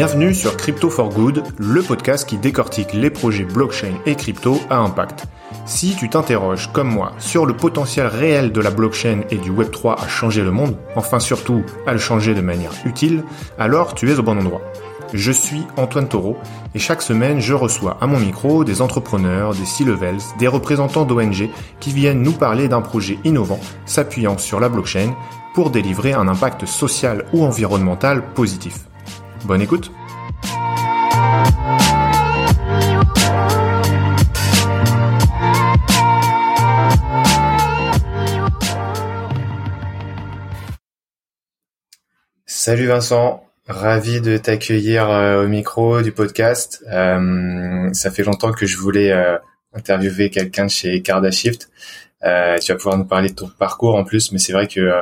Bienvenue sur Crypto for Good, le podcast qui décortique les projets blockchain et crypto à impact. Si tu t'interroges, comme moi, sur le potentiel réel de la blockchain et du Web3 à changer le monde, enfin surtout à le changer de manière utile, alors tu es au bon endroit. Je suis Antoine Taureau et chaque semaine je reçois à mon micro des entrepreneurs, des C-levels, des représentants d'ONG qui viennent nous parler d'un projet innovant s'appuyant sur la blockchain pour délivrer un impact social ou environnemental positif. Bonne écoute Salut Vincent, ravi de t'accueillir euh, au micro du podcast. Euh, ça fait longtemps que je voulais euh, interviewer quelqu'un de chez Cardashift. tu vas pouvoir nous parler de ton parcours en plus, mais c'est vrai que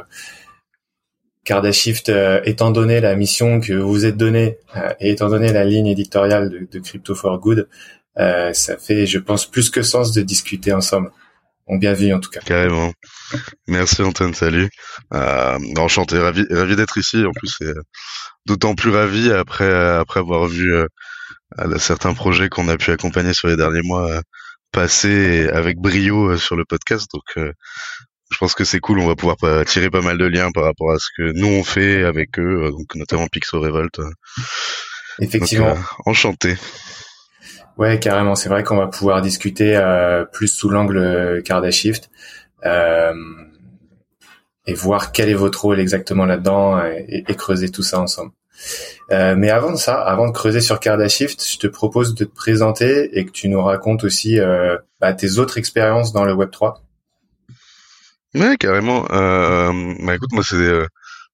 Cardashift, euh, étant donné la mission que vous êtes donnée euh, et étant donné la ligne éditoriale de, Crypto for Good, euh, ça fait, je pense, plus que sens de discuter ensemble. On bien vu en tout cas. Carrément. Merci Antoine, salut. enchanté, ravi, ravi d'être ici. En plus, c'est d'autant plus ravi après après avoir vu certains projets qu'on a pu accompagner sur les derniers mois passer avec brio sur le podcast. Donc, je pense que c'est cool. On va pouvoir tirer pas mal de liens par rapport à ce que nous on fait avec eux, euh, donc notamment Pixel Revolt. Effectivement. Euh, enchanté. Ouais, carrément. C'est vrai qu'on va pouvoir discuter euh, plus sous l'angle Cardashift euh, et voir quel est votre rôle exactement là-dedans et, creuser tout ça ensemble. mais avant de ça, avant de creuser sur Cardashift, je te propose de te présenter et que tu nous racontes aussi bah, tes autres expériences dans le Web 3. Ouais, carrément. Euh, bah écoute, moi c'est euh,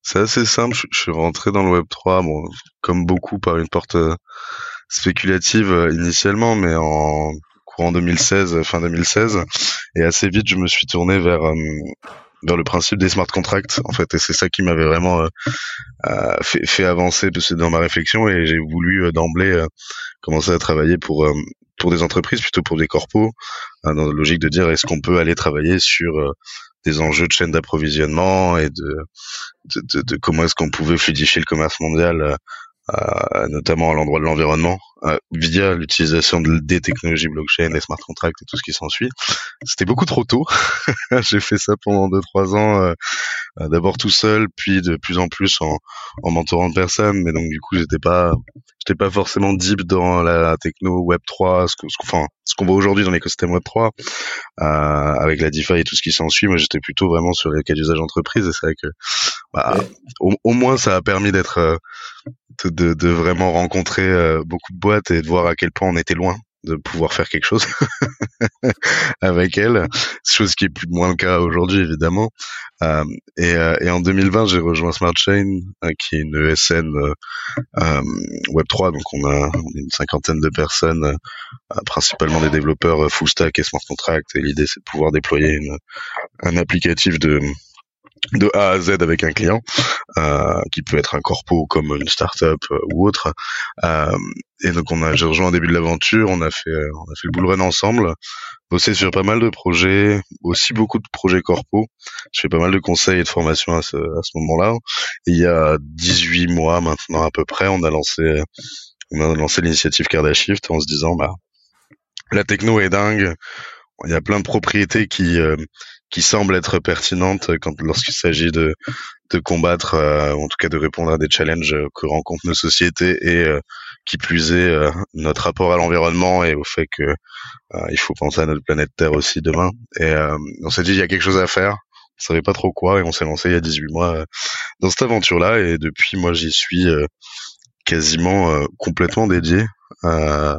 c'est assez simple. Je, suis rentré dans le Web 3, bon, comme beaucoup par une porte euh, spéculative euh, initialement, mais en courant 2016, fin 2016, et assez vite je me suis tourné vers vers le principe des smart contracts en fait, et c'est ça qui m'avait vraiment fait, fait avancer dans ma réflexion, et j'ai voulu d'emblée commencer à travailler pour pour des entreprises plutôt pour des corpos dans la logique de dire est-ce qu'on peut aller travailler sur des enjeux de chaîne d'approvisionnement et de, de, de, de comment est-ce qu'on pouvait fluidifier le commerce mondial, euh, notamment à l'endroit de l'environnement, euh, via l'utilisation des technologies blockchain, les smart contracts et tout ce qui s'ensuit. C'était beaucoup trop tôt. J'ai fait ça pendant deux trois ans, euh, euh, d'abord tout seul, puis de plus en plus en, en mentorant de personnes. Mais donc du coup, j'étais pas, j'étais pas forcément deep dans la, techno Web 3, ce qu'on, enfin, ce qu'on voit aujourd'hui dans l'écosystème Web 3, euh, avec la DeFi et tout ce qui s'ensuit. Moi, j'étais plutôt vraiment sur les cas d'usage entreprise. Et c'est vrai que, bah, au, au, moins, ça a permis d'être de, de, vraiment rencontrer euh, beaucoup de boîtes et de voir à quel point on était loin de pouvoir faire quelque chose avec elle, chose qui est plus moins le cas aujourd'hui évidemment. Euh, et, euh, et, en 2020, j'ai rejoint Smart Chain, euh, qui est une ESN Web 3, donc on a, une cinquantaine de personnes, principalement des développeurs full stack et smart contract. Et l'idée, c'est de pouvoir déployer une, un applicatif de de A à Z avec un client, euh, qui peut être un corpo comme une startup euh, ou autre. Euh, et donc on a, j'ai rejoint au début de l'aventure, on a fait, on a fait le bull run ensemble, bossé sur pas mal de projets, aussi beaucoup de projets corpo. Je fais pas mal de conseils et de formations à ce, à ce moment-là. il y a 18 mois maintenant à peu près, on a lancé, on a lancé l'initiative Cardashift en se disant, bah, la techno est dingue. Il y a plein de propriétés qui, qui semble être pertinente quand lorsqu'il s'agit de, de combattre, euh, ou en tout cas de répondre à des challenges que rencontrent nos sociétés et euh, qui plus est euh, notre rapport à l'environnement et au fait que il faut penser à notre planète Terre aussi demain. Et on s'est dit il y a quelque chose à faire. On savait pas trop quoi et on s'est lancé il y a 18 mois dans cette aventure-là et depuis moi j'y suis quasiment complètement dédié. à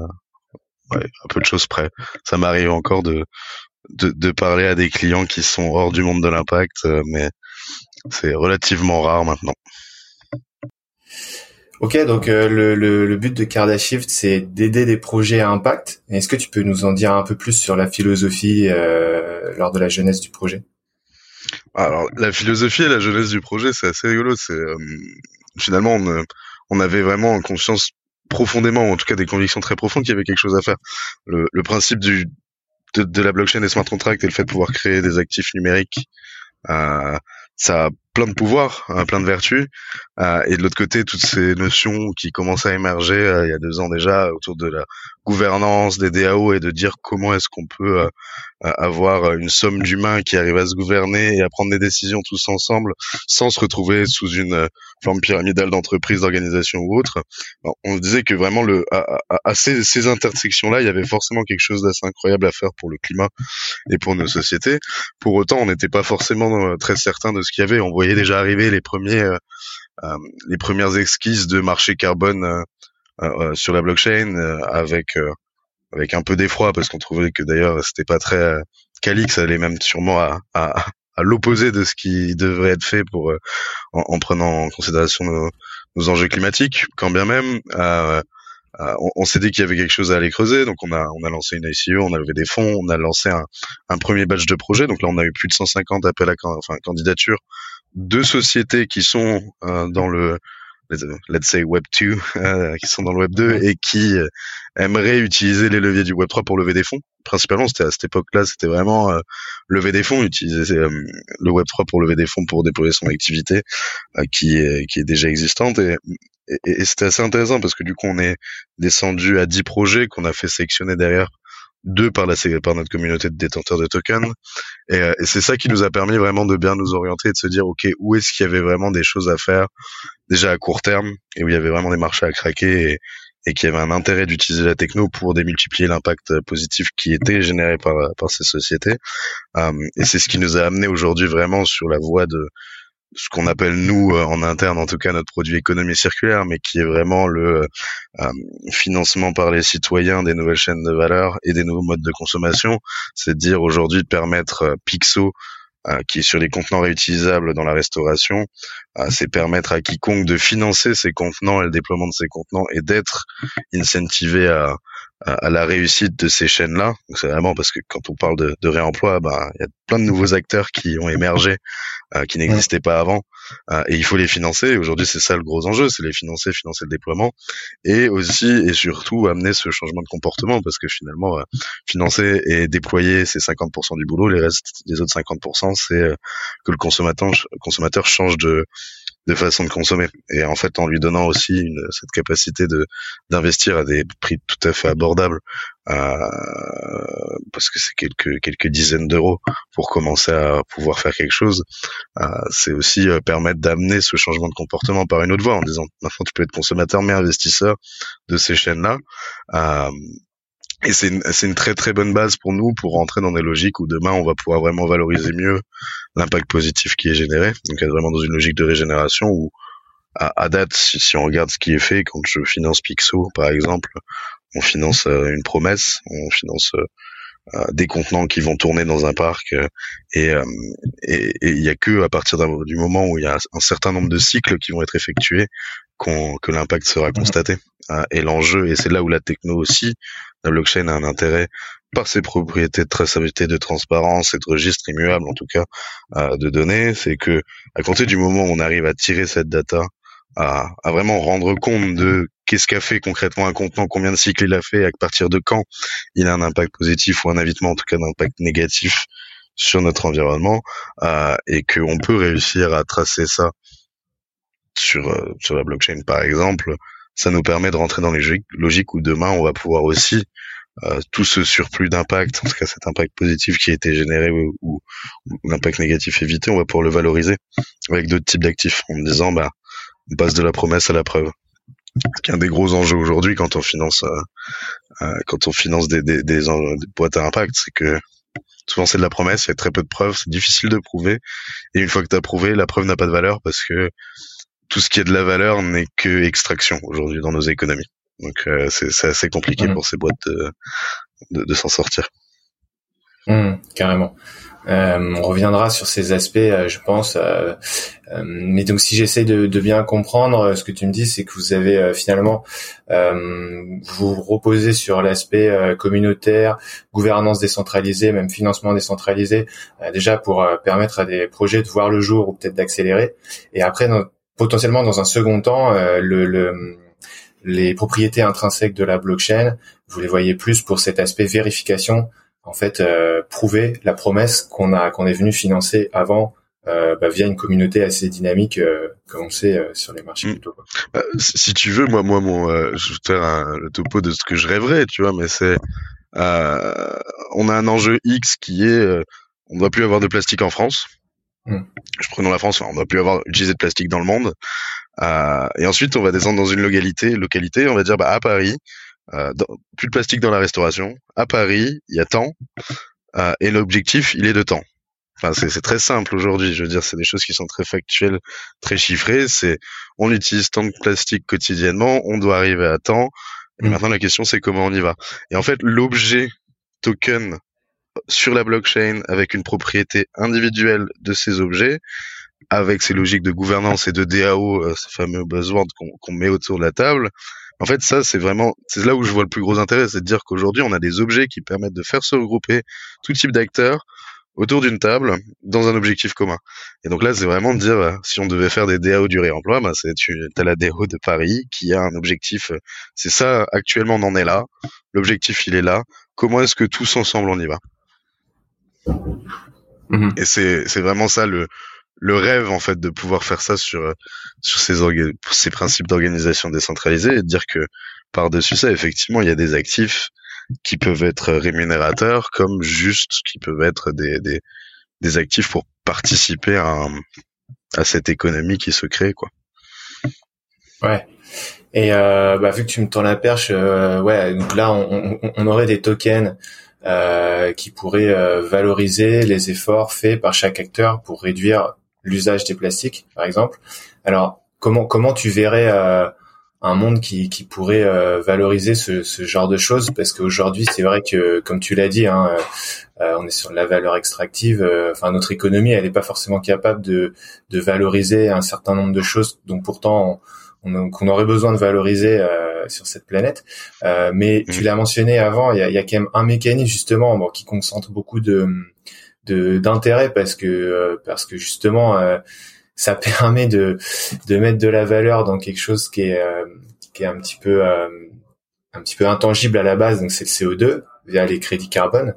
peu de choses près. Ça m'arrive encore de de, parler à des clients qui sont hors du monde de l'impact, euh, mais c'est relativement rare maintenant. Ok, donc euh, le, le, but de Cardashift, c'est d'aider des projets à impact. Est-ce que tu peux nous en dire un peu plus sur la philosophie euh, lors de la jeunesse du projet? Alors, la philosophie et la jeunesse du projet, c'est assez rigolo. C'est finalement, on, on, avait vraiment conscience profondément, en tout cas des convictions très profondes, qu'il y avait quelque chose à faire. Le, le principe du, de, la blockchain et smart contract et le fait de pouvoir créer des actifs numériques, euh, ça a plein de pouvoirs, hein, plein de vertus, euh, et de l'autre côté toutes ces notions qui commencent à émerger euh, il y a deux ans déjà autour de la gouvernance des DAO et de dire comment est-ce qu'on peut euh, avoir une somme d'humains qui arrivent à se gouverner et à prendre des décisions tous ensemble sans se retrouver sous une forme pyramidale d'entreprise, d'organisation ou autre. on disait que vraiment le à, à ces, ces intersections-là, il y avait forcément quelque chose d'assez incroyable à faire pour le climat et pour nos sociétés. Pour autant, on n'était pas forcément très certain de ce qu'il y avait. On voyait déjà arriver les premiers euh, les premières esquisses de marché carbone euh, euh, sur la blockchain avec avec un peu d'effroi parce qu'on trouvait que d'ailleurs c'était pas très quali, ça allait même sûrement à, à, à l'opposé de ce qui devrait être fait pour en, prenant en considération nos, enjeux climatiques. Quand bien même, euh, on, on s'est dit qu'il y avait quelque chose à aller creuser, donc on a on a lancé une ICO, on a levé des fonds, on a lancé un, un premier batch de projets. Donc là, on a eu plus de 150 appels à enfin candidatures deux sociétés qui sont euh, dans le let's say Web 2, euh, qui sont dans le Web 2 et qui euh, aimeraient utiliser les leviers du Web 3 pour lever des fonds. Principalement, c'était à cette époque-là, c'était vraiment lever des fonds, utiliser le Web 3 pour lever des fonds pour déployer son activité qui est qui est déjà existante et, et, et c'était assez intéressant parce que du coup, on est descendu à 10 projets qu'on a fait sélectionner derrière deux par, la, par notre communauté de détenteurs de tokens. Et, euh, et c'est ça qui nous a permis vraiment de bien nous orienter et de se dire, OK, où est-ce qu'il y avait vraiment des choses à faire déjà à court terme et où il y avait vraiment des marchés à craquer et, et qu'il y avait un intérêt d'utiliser la techno pour démultiplier l'impact positif qui était généré par, par ces sociétés. Euh, et c'est ce qui nous a amené aujourd'hui vraiment sur la voie de, ce qu'on appelle nous euh, en interne en tout cas notre produit économie circulaire mais qui est vraiment le euh, financement par les citoyens des nouvelles chaînes de valeur et des nouveaux modes de consommation. C'est dire aujourd'hui de permettre euh, Pixo qui est sur les contenants réutilisables dans la restauration, c'est permettre à quiconque de financer ces contenants et le déploiement de ces contenants et d'être incentivé à, à, la réussite de ces chaînes-là. C'est vraiment parce que quand on parle de, de réemploi, bah, il y a plein de nouveaux acteurs qui ont émergé, euh, qui n'existaient pas avant, euh, et il faut les financer. Aujourd'hui, c'est ça le gros enjeu, c'est les financer, financer le déploiement, et aussi et surtout amener ce changement de comportement, parce que finalement, euh, financer et déployer, c'est 50% du boulot. Les restes, les autres 50%, c'est que le consommateur, consommateur change de de façon de consommer. Et en fait, en lui donnant aussi une, cette capacité de d'investir à des prix tout à fait abordables, euh, parce que c'est quelques quelques dizaines d'euros pour commencer à pouvoir faire quelque chose, euh, c'est aussi euh, permettre d'amener ce changement de comportement par une autre voie en disant maintenant tu peux être consommateur mais investisseur de ces chaînes-là. Euh, et c'est une, une, très très bonne base pour nous pour rentrer dans des logiques où demain on va pouvoir vraiment valoriser mieux l'impact positif qui est généré. Donc être vraiment dans une logique de régénération où à, à date, si, si, on regarde ce qui est fait, quand je finance Pixo par exemple, on finance euh, une promesse, on finance euh, euh, des contenants qui vont tourner dans un parc et il y a que à partir du moment où il y a un certain nombre de cycles qui vont être effectués que l'impact sera constaté. et l'enjeu, et c'est là où la techno aussi, la blockchain a un intérêt par ses propriétés de traçabilité, de transparence et de registre immuable en tout cas de données, c'est que à compter du moment où on arrive à tirer cette data, à, vraiment rendre compte de qu'est-ce qu'a fait concrètement un contenant, combien de cycles il a fait, à partir de quand il a un impact positif ou un évitement en tout cas d'impact négatif sur notre environnement, euh, et qu'on peut réussir à tracer ça sur euh, sur la blockchain par exemple, ça nous permet de rentrer dans les logiques où demain on va pouvoir aussi euh, tout ce surplus d'impact, en tout cas cet impact positif qui a été généré ou, l'impact négatif évité, on va pouvoir le valoriser avec d'autres types d'actifs en disant bah on passe de la promesse à la preuve. C'est un des gros enjeux aujourd'hui quand on finance euh, euh quand on finance des, des, des, des boîtes à impact, c'est que souvent c'est de la promesse, il y a très peu de preuves, c'est difficile de prouver. Et une fois que tu as prouvé, la preuve n'a pas de valeur parce que tout ce qui est de la valeur n'est que extraction aujourd'hui dans nos économies. Donc euh, c'est assez compliqué pour ces boîtes de, de, de s'en sortir. Mmh, carrément. Euh, on reviendra sur ces aspects, euh, je pense. Euh, mais donc, si j'essaie de, bien comprendre, ce que tu me dis, c'est que vous avez finalement vous reposez sur l'aspect communautaire, gouvernance décentralisée, même financement décentralisé, déjà pour permettre à des projets de voir le jour ou peut-être d'accélérer. Et après, potentiellement dans un second temps, le, les propriétés intrinsèques de la blockchain, vous les voyez plus pour cet aspect vérification en fait euh, prouver la promesse qu'on a qu'on est venu financer avant bah, via une communauté assez dynamique, comme on sait sur les marchés mm. crypto. si tu veux, moi, moi, mon, je vais faire le topo de ce que je rêverais, tu vois, mais c'est, on a un enjeu X qui est, on ne doit plus avoir de plastique en France. Mm. Je prenons la France, on ne doit plus avoir utilisé de plastique dans le monde. Euh, et ensuite, on va descendre dans une localité, localité, on va dire bah, à Paris, euh, plus de plastique dans la restauration. À Paris, il y a tant, euh, et l'objectif, il est de temps. Enfin, c'est très simple aujourd'hui. Je veux dire, c'est des choses qui sont très factuelles, très chiffrées. C'est on utilise tant de plastique quotidiennement, on doit arriver à temps. Et mmh. maintenant, la question, c'est comment on y va. Et en fait, l'objet token sur la blockchain avec une propriété individuelle de ces objets, avec ces logiques de gouvernance et de DAO, euh, ces fameux buzzwords qu'on met autour de la table. En fait, ça, c'est vraiment, c'est là où je vois le plus gros intérêt, c'est de dire qu'aujourd'hui, on a des objets qui permettent de faire se regrouper tout type d'acteurs autour d'une table dans un objectif commun. Et donc là, c'est vraiment de dire, euh, si on devait faire des DAO du réemploi, bah, c'est tu as la DAO de Paris qui a un objectif. Euh, c'est ça, actuellement, on en est là. L'objectif, il est là. Comment est-ce que tous ensemble on y va? Mmh Et c'est c'est vraiment ça le le rêve en fait de pouvoir faire ça sur sur ces ces principes d'organisation décentralisée et de dire que par dessus ça effectivement il y a des actifs qui peuvent être rémunérateurs comme juste qui peuvent être des des, des actifs pour participer à à cette économie qui se crée quoi. Ouais. Et euh, bah, vu que tu me tends la perche, euh, ouais, donc là on, on, on aurait des tokens euh, qui pourraient euh, valoriser les efforts faits par chaque acteur pour réduire l'usage des plastiques, par exemple. Alors, comment comment tu verrais euh, un monde qui, qui pourrait euh, valoriser ce, ce, genre de choses? Parce qu'aujourd'hui, c'est vrai que, comme tu l'as dit, hein, euh, on est sur la valeur extractive. Enfin, notre économie, elle n'est pas forcément capable de, de valoriser un certain nombre de choses. Donc, pourtant, qu'on aurait besoin de valoriser sur cette planète. mais tu mmh. l'as mentionné avant, il y a, y a, quand même un mécanisme justement bon, qui concentre beaucoup de d'intérêt parce que euh, parce que justement euh, ça permet de de mettre de la valeur dans quelque chose qui est euh, qui est un petit peu un petit peu intangible à la base donc c'est le CO2 via les crédits carbone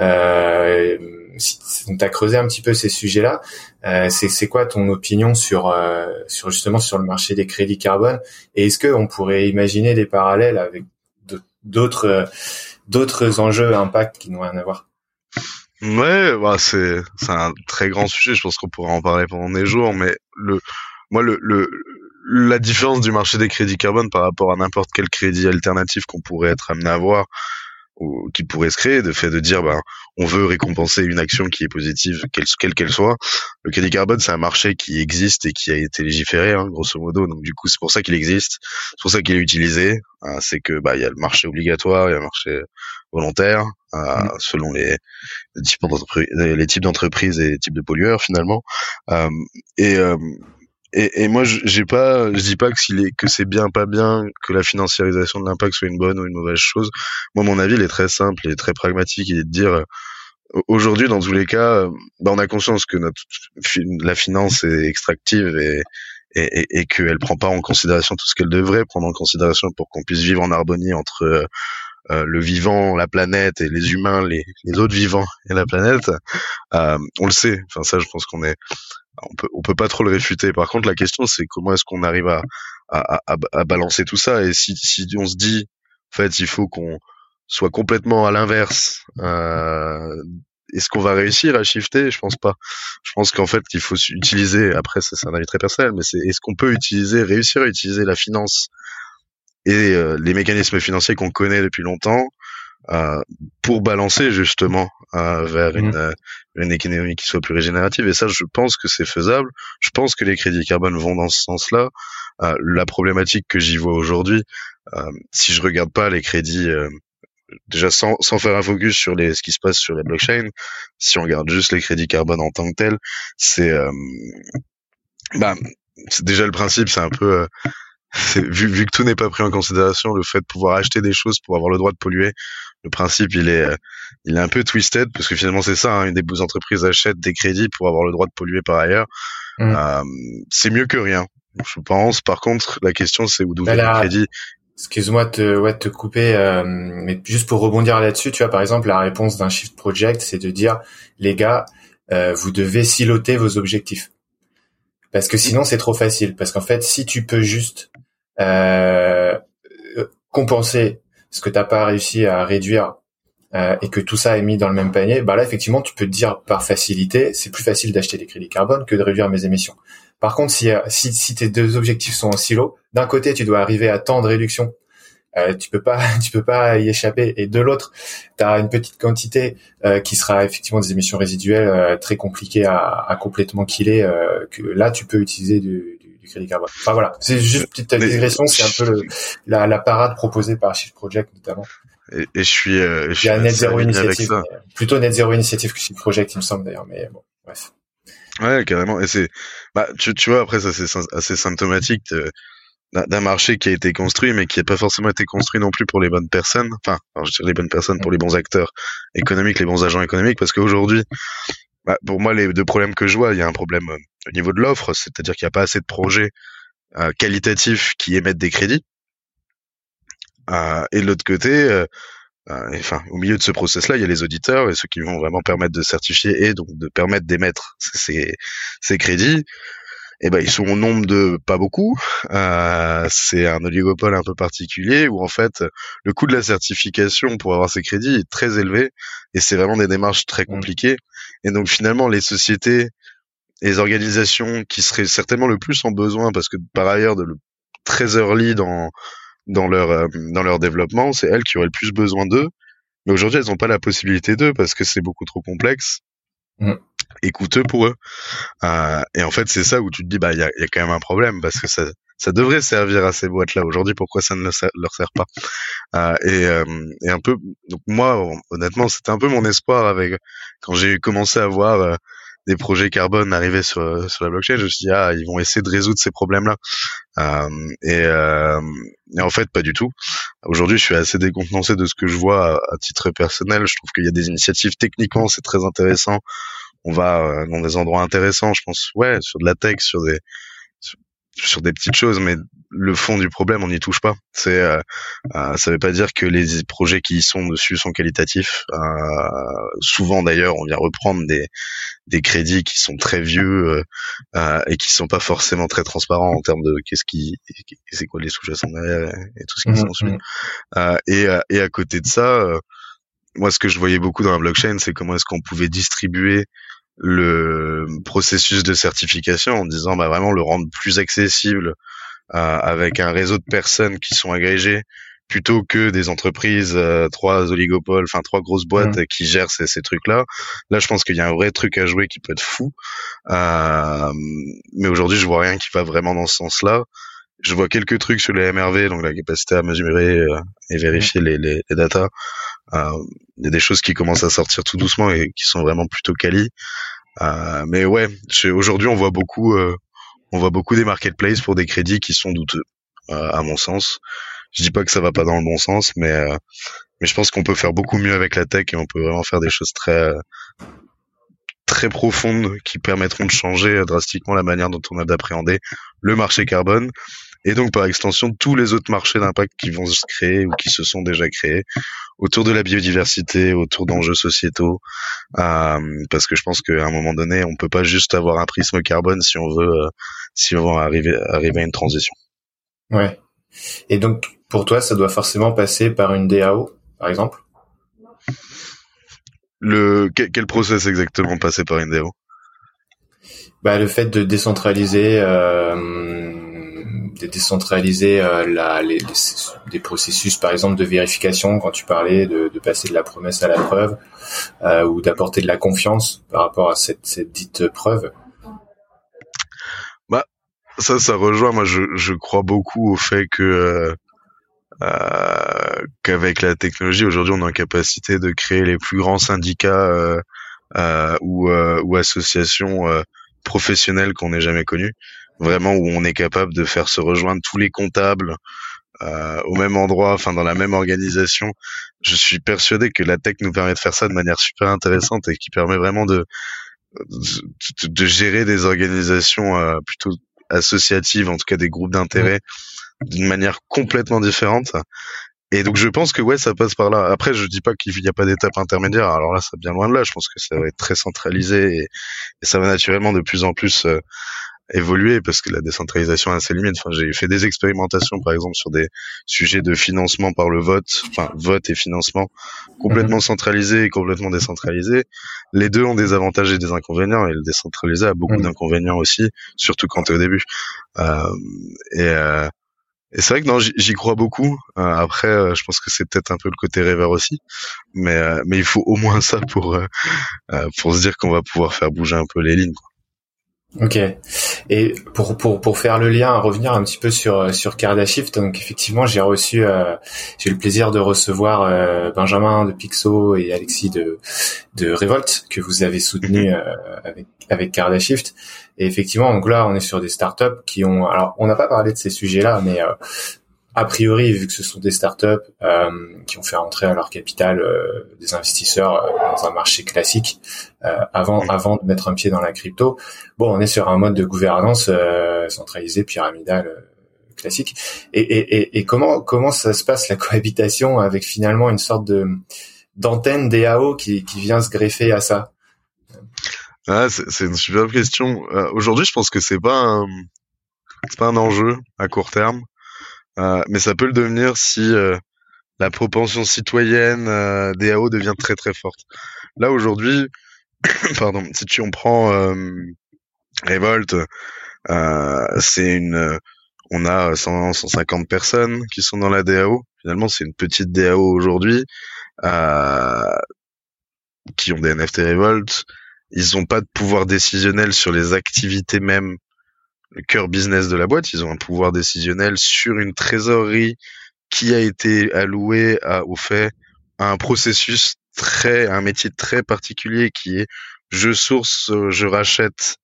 euh, si, tu creusé un petit peu ces sujets-là, euh, c'est, quoi ton opinion sur, euh, sur justement sur le marché des crédits carbone? Et est-ce qu'on pourrait imaginer des parallèles avec d'autres d'autres enjeux impact qui n'ont rien à voir? Ouais, bah c'est c'est un très grand sujet. Je pense qu'on pourra en parler pendant des jours, mais le moi le, le la différence du marché des crédits carbone par rapport à n'importe quel crédit alternatif qu'on pourrait être amené à avoir ou qui pourrait se créer, de fait de dire ben on veut récompenser une action qui est positive, quelle qu'elle soit. Le crédit carbone, c'est un marché qui existe et qui a été légiféré, hein, grosso modo. Donc du coup, c'est pour ça qu'il existe, c'est pour ça qu'il est utilisé. Hein, c'est que bah il y a le marché obligatoire, il y a le marché volontaire, euh, mmh. selon les, les types d'entreprises, les types d'entreprises et les types de pollueurs finalement. Euh, et euh, et, et, moi, j'ai pas, je dis pas que s'il est, que c'est bien, pas bien, que la financiarisation de l'impact soit une bonne ou une mauvaise chose. Moi, mon avis, il est très simple, il est très pragmatique, il est de dire, euh, aujourd'hui, dans tous les cas, euh, bah, on a conscience que notre, la finance est extractive et, et, et, qu'elle prend pas en considération tout ce qu'elle devrait prendre en considération pour qu'on puisse vivre en harmonie entre euh, le vivant, la planète et les humains, les, les autres vivants et la planète. on le sait. Enfin, ça, je pense qu'on est on peut on peut pas trop le réfuter. Par contre, la question c'est comment est-ce qu'on arrive à, à, à, à, balancer tout ça et si, si on se dit en fait il faut qu'on soit complètement à l'inverse, euh, est-ce qu'on va réussir à shifter? Je pense pas. Je pense qu'en fait il faut utiliser. Après c'est un avis très personnel, mais c'est est-ce qu'on peut utiliser réussir à utiliser la finance et euh, les mécanismes financiers qu'on connaît depuis longtemps euh, pour balancer justement euh, vers mmh. une, euh, une économie qui soit plus régénérative. Et ça, je pense que c'est faisable. Je pense que les crédits carbone vont dans ce sens-là. Euh, la problématique que j'y vois aujourd'hui, si je regarde pas les crédits déjà sans, sans faire un focus sur les, ce qui se passe sur la blockchain, si on regarde juste les crédits carbone en tant que tel, c'est bah, c'est déjà le principe, c'est un peu vu, vu que tout n'est pas pris en considération, le fait de pouvoir acheter des choses pour avoir le droit de polluer, le principe il est euh, il est un peu twisted parce que finalement c'est ça hein, une des entreprises achètent des crédits pour avoir le droit de polluer par ailleurs mm. euh, c'est mieux que rien je pense par contre la question c'est où d'où vient le crédit Excuse-moi de te, ouais, te couper, euh, mais juste pour rebondir là-dessus, tu vois, par exemple, la réponse d'un Shift Project, c'est de dire, les gars, vous devez siloter vos objectifs. Parce que sinon, c'est trop facile. Parce qu'en fait, si tu peux juste compenser ce que t'as pas réussi à réduire euh, et que tout ça est mis dans le même panier, bah là effectivement tu peux te dire par facilité, c'est plus facile d'acheter des crédits carbone que de réduire mes émissions. Par contre, si, si, si tes deux objectifs sont en silo, d'un côté tu dois arriver à tant de réduction, euh, tu peux pas tu peux pas y échapper, et de l'autre tu as une petite quantité euh, qui sera effectivement des émissions résiduelles euh, très compliquées à, complètement killer, euh, que là tu peux utiliser du, du, crédit carbone. Enfin voilà, c'est juste une petite digression, c'est un peu le, la, la parade proposée par Shift Project notamment. Et, je suis, euh, je suis net zéro initiative, plutôt net zéro initiative que Shift Project, il me semble d'ailleurs, mais bon, bref. Ouais, carrément. Et c'est, bah, tu, tu vois, après ça c'est assez symptomatique d'un marché qui a été construit, mais qui n'a pas forcément été construit non plus pour les bonnes personnes. Enfin, je dire les bonnes personnes pour les bons acteurs économiques, les bons agents économiques, parce qu'aujourd'hui, bah, pour moi, les deux problèmes que je vois, il y a un problème euh, au niveau de l'offre, c'est-à-dire qu'il n'y a pas assez de projets euh, qualitatifs qui émettent des crédits. Euh, et de l'autre côté, euh, euh, enfin, au milieu de ce process-là, il y a les auditeurs et ceux qui vont vraiment permettre de certifier et donc de permettre d'émettre ces, ces crédits. Eh ben ils sont au nombre de pas beaucoup. Euh, c'est un oligopole un peu particulier où en fait le coût de la certification pour avoir ces crédits est très élevé et c'est vraiment des démarches très mmh. compliquées. Et donc finalement les sociétés et les organisations qui seraient certainement le plus en besoin parce que par ailleurs de le très early dans dans leur euh, dans leur développement, c'est elles qui auraient le plus besoin d'eux. Mais aujourd'hui, elles n'ont pas la possibilité d'eux parce que c'est beaucoup trop complexe mmh. et coûteux pour eux. Euh, et en fait, c'est ça où tu te dis, bah, il y a, y a, quand même un problème parce que ça, ça devrait servir à ces boîtes-là. Aujourd'hui, pourquoi ça ne leur sert pas? Euh, et, euh, et, un peu, donc moi, honnêtement, c'était un peu mon espoir avec quand j'ai commencé à voir euh, des projets carbone arriver sur, la blockchain, je me suis dit, ah, ils vont essayer de résoudre ces problèmes-là. Et, en fait, pas du tout. Aujourd'hui, je suis assez décontenancé de ce que je vois à, titre personnel. Je trouve qu'il y a des initiatives techniquement, c'est très intéressant. On va dans des endroits intéressants, je pense, ouais, sur de la tech, sur des sur des petites choses, mais le fond du problème, on n'y touche pas. C'est, euh, euh, ça veut pas dire que les projets qui y sont dessus sont qualitatifs. Euh, souvent, d'ailleurs, on vient reprendre des des crédits qui sont très vieux euh, euh, et qui sont pas forcément très transparents en termes de qu'est-ce qui, c'est quoi les sous-jacents derrière et, tout ce qui mmh, s'ensuit. Mmh. Euh, et et à côté de ça, moi, ce que je voyais beaucoup dans la blockchain, c'est comment est-ce qu'on pouvait distribuer le processus de certification en disant bah vraiment le rendre plus accessible euh, avec un réseau de personnes qui sont agrégées plutôt que des entreprises euh, trois oligopoles enfin trois grosses boîtes mmh. qui gèrent ces, ces trucs là là je pense qu'il y a un vrai truc à jouer qui peut être fou. Euh, mais aujourd'hui je vois rien qui va vraiment dans ce sens là je vois quelques trucs sur les MRV, donc la capacité à mesurer euh, et vérifier les, les, les datas. Euh, il y a des choses qui commencent à sortir tout doucement et qui sont vraiment plutôt quali. Euh, mais ouais, aujourd'hui on voit beaucoup, euh, on voit beaucoup des marketplaces pour des crédits qui sont douteux, euh, à mon sens. Je dis pas que ça va pas dans le bon sens, mais mais je pense qu'on peut faire beaucoup mieux avec la tech et on peut vraiment faire des choses très très profondes qui permettront de changer drastiquement la manière dont on a d'appréhender le marché carbone et donc par extension tous les autres marchés d'impact qui vont se créer ou qui se sont déjà créés autour de la biodiversité, autour d'enjeux sociétaux, euh, parce que je pense qu'à un moment donné, on peut pas juste avoir un prisme carbone si on veut, euh, si on veut arriver, arriver à une transition. Ouais. Et donc pour toi, ça doit forcément passer par une DAO, par exemple? Le quel process exactement passer par une DAO bah, le fait de décentraliser euh, de décentraliser euh, la, les, des processus, par exemple, de vérification, quand tu parlais de, de passer de la promesse à la preuve, euh, ou d'apporter de la confiance par rapport à cette, cette dite preuve Bah, ça, ça rejoint. Moi, je, je crois beaucoup au fait que euh qu'avec la technologie, aujourd'hui, on a en capacité de créer les plus grands syndicats euh, euh, ou, ou associations professionnelles qu'on ait jamais connues vraiment où on est capable de faire se rejoindre tous les comptables euh, au même endroit, enfin dans la même organisation. Je suis persuadé que la tech nous permet de faire ça de manière super intéressante et qui permet vraiment de de, de gérer des organisations euh, plutôt associatives, en tout cas des groupes d'intérêt, d'une manière complètement différente. Et donc je pense que ouais, ça passe par là. Après, je dis pas qu'il n'y a pas d'étape intermédiaire. Alors là, ça bien loin de là. Je pense que ça va être très centralisé et, ça va naturellement de plus en plus euh, évoluer parce que la décentralisation a ses limites. Enfin, j'ai fait des expérimentations, par exemple, sur des sujets de financement par le vote, enfin vote et financement, complètement mhm. centralisé et complètement décentralisé. Les deux ont des avantages et des inconvénients, et le décentralisé a beaucoup mhm. d'inconvénients aussi, surtout quand tu es au début. Euh, et, euh, et c'est vrai que non, j'y crois beaucoup. Euh, après, euh, je pense que c'est peut-être un peu le côté rêveur aussi, mais euh, il faut au moins ça pour pour se dire qu'on va pouvoir faire bouger un peu les lignes. Ok. Et pour, pour, pour faire le lien, revenir un petit peu sur sur Cardashift, donc effectivement j'ai reçu, euh, j'ai eu le plaisir de recevoir euh, Benjamin de Pixo et Alexis de de Revolt que vous avez soutenu mhm. euh, avec avec Cardashift. Et effectivement, donc là on est sur des startups qui ont, alors on n'a pas parlé de ces sujets-là, mais a priori, vu que ce sont des startups euh, qui ont fait rentrer à leur capital euh, des investisseurs euh, dans un marché classique euh, avant avant de mettre un pied dans la crypto, bon, on est sur un mode de gouvernance centralisé, pyramidal classique. Et, et, et, et, comment comment ça se passe la cohabitation avec finalement une sorte de d'antenne DAO qui, qui vient se greffer à ça? Ah, c'est une super question. Aujourd'hui, je pense que c'est pas un, c'est pas un enjeu à court terme. Euh, mais ça peut le devenir si euh, la propension citoyenne euh, DAO devient très très forte. Là aujourd'hui, pardon, si tu en prends Revolt, c'est une, on a 100, 150 personnes qui sont dans la DAO. Finalement, c'est une petite DAO aujourd'hui qui ont des NFT Revolt. Ils n'ont pas de pouvoir décisionnel sur les activités même le cœur business de la boîte. Ils ont un pouvoir décisionnel sur une trésorerie qui a été allouée à, au fait à un processus très, un métier très particulier qui est je source, je rachète,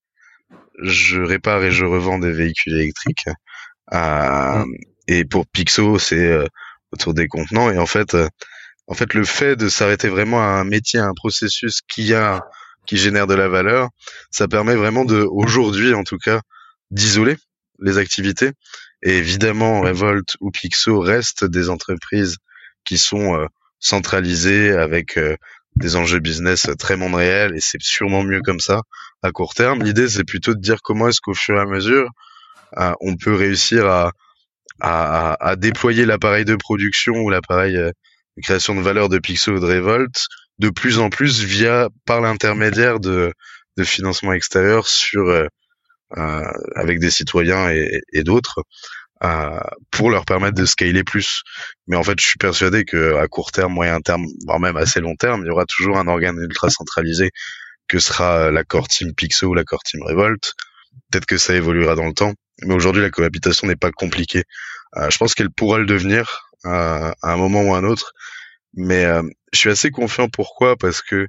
je répare et je revends des véhicules électriques. Euh, et pour Pixo, c'est euh, autour des contenants. Et en fait, euh, en fait, le fait de s'arrêter vraiment à un métier, à un processus qui a, qui génère de la valeur, ça permet vraiment de, aujourd'hui en tout cas, d'isoler les activités. Et évidemment, Revolt ou Pixo restent des entreprises qui sont euh, centralisées avec euh, des enjeux business très monde réel et c'est sûrement mieux comme ça à court terme. L'idée, c'est plutôt de dire comment est-ce qu'au fur et à mesure, euh, on peut réussir à, à, à déployer l'appareil de production ou l'appareil de création de valeur de Pixo ou de Revolt de plus en plus via par l'intermédiaire de, de financement extérieur sur avec des citoyens et, et d'autres euh, pour leur permettre de scaler plus. Mais en fait, je suis persuadé que à court terme, moyen terme, voire même assez long terme, il y aura toujours un organe ultra centralisé que sera la core team Pixo ou la core team Revolt. Peut-être que ça évoluera dans le temps, mais aujourd'hui la cohabitation n'est pas compliquée. Euh, je pense qu'elle pourra le devenir euh, à un moment ou à un autre, mais euh, je suis assez confiant. Pourquoi? Parce que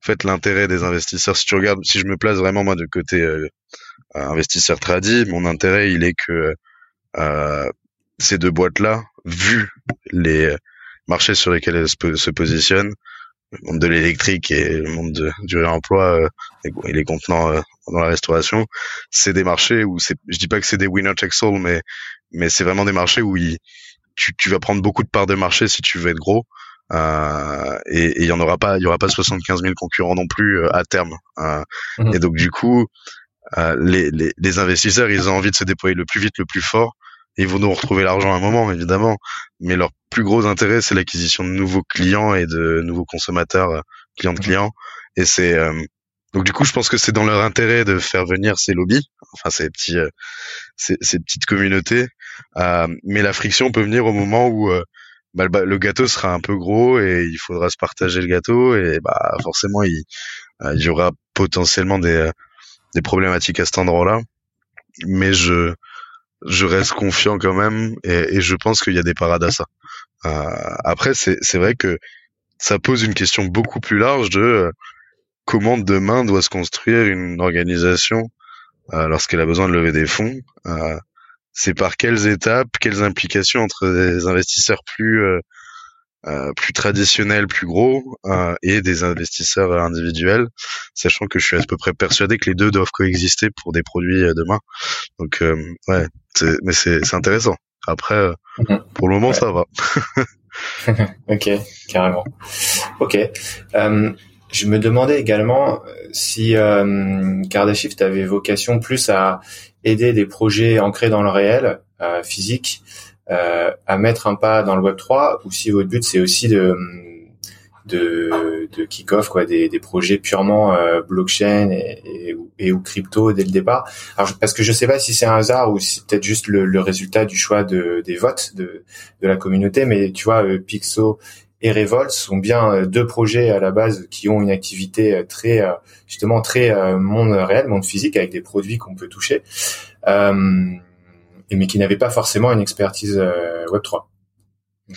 fait l'intérêt des investisseurs, si tu regardes, si je me place vraiment moi de côté euh, investisseur tradi, mon intérêt il est que euh, ces deux boîtes-là, vu les marchés sur lesquels elles se, positionnent, le monde de l'électrique et le monde de, du réemploi euh, et, les contenants euh, dans la restauration, c'est des marchés où c'est, je dis pas que c'est des winner takes all, mais mais c'est vraiment des marchés où il, tu, tu vas prendre beaucoup de parts de marché si tu veux être gros. Euh, et il y en aura pas, il y aura pas 75 000 concurrents non plus euh, à terme. Euh, mmh. Et donc du coup, les, les, les, investisseurs, ils ont envie de se déployer le plus vite, le plus fort. ils vont nous retrouver l'argent à un moment, évidemment. Mais leur plus gros intérêt, c'est l'acquisition de nouveaux clients et de nouveaux consommateurs, clients de clients. Et c'est euh, donc du coup, je pense que c'est dans leur intérêt de faire venir ces lobbies, enfin ces petits, ces, ces, petites communautés. mais la friction peut venir au moment où bah, le gâteau sera un peu gros et il faudra se partager le gâteau et bah forcément il, il y aura potentiellement des des problématiques à cet endroit-là, mais je je reste confiant quand même et, je pense qu'il y a des parades à ça. Euh, après, c'est vrai que ça pose une question beaucoup plus large de euh, comment demain doit se construire une organisation euh, lorsqu'elle a besoin de lever des fonds. Euh, c'est par quelles étapes, quelles implications entre des investisseurs plus euh, euh, plus traditionnels, plus gros, euh, et des investisseurs individuels, sachant que je suis à peu près persuadé que les deux doivent coexister pour des produits euh, demain. Donc ouais, mais c'est intéressant. Après, mhm. pour le moment, ça va. ok, carrément. Ok. Euh, je me demandais également si euh, Kardashift avait vocation plus à aider des projets ancrés dans le réel, euh, physique, euh, à mettre un pas dans le Web 3, ou si votre but c'est aussi de de, de kick-off quoi des, des projets purement euh, blockchain et, ou crypto dès le départ. Alors parce que je sais pas si c'est un hasard ou si c'est peut-être juste le, le, résultat du choix de, des votes de, de la communauté mais tu vois euh, Pixo et Revolt sont bien euh, deux projets à la base qui ont une activité très justement très monde réel monde physique avec des produits qu'on peut toucher mais qui n'avaient pas forcément une expertise Web 3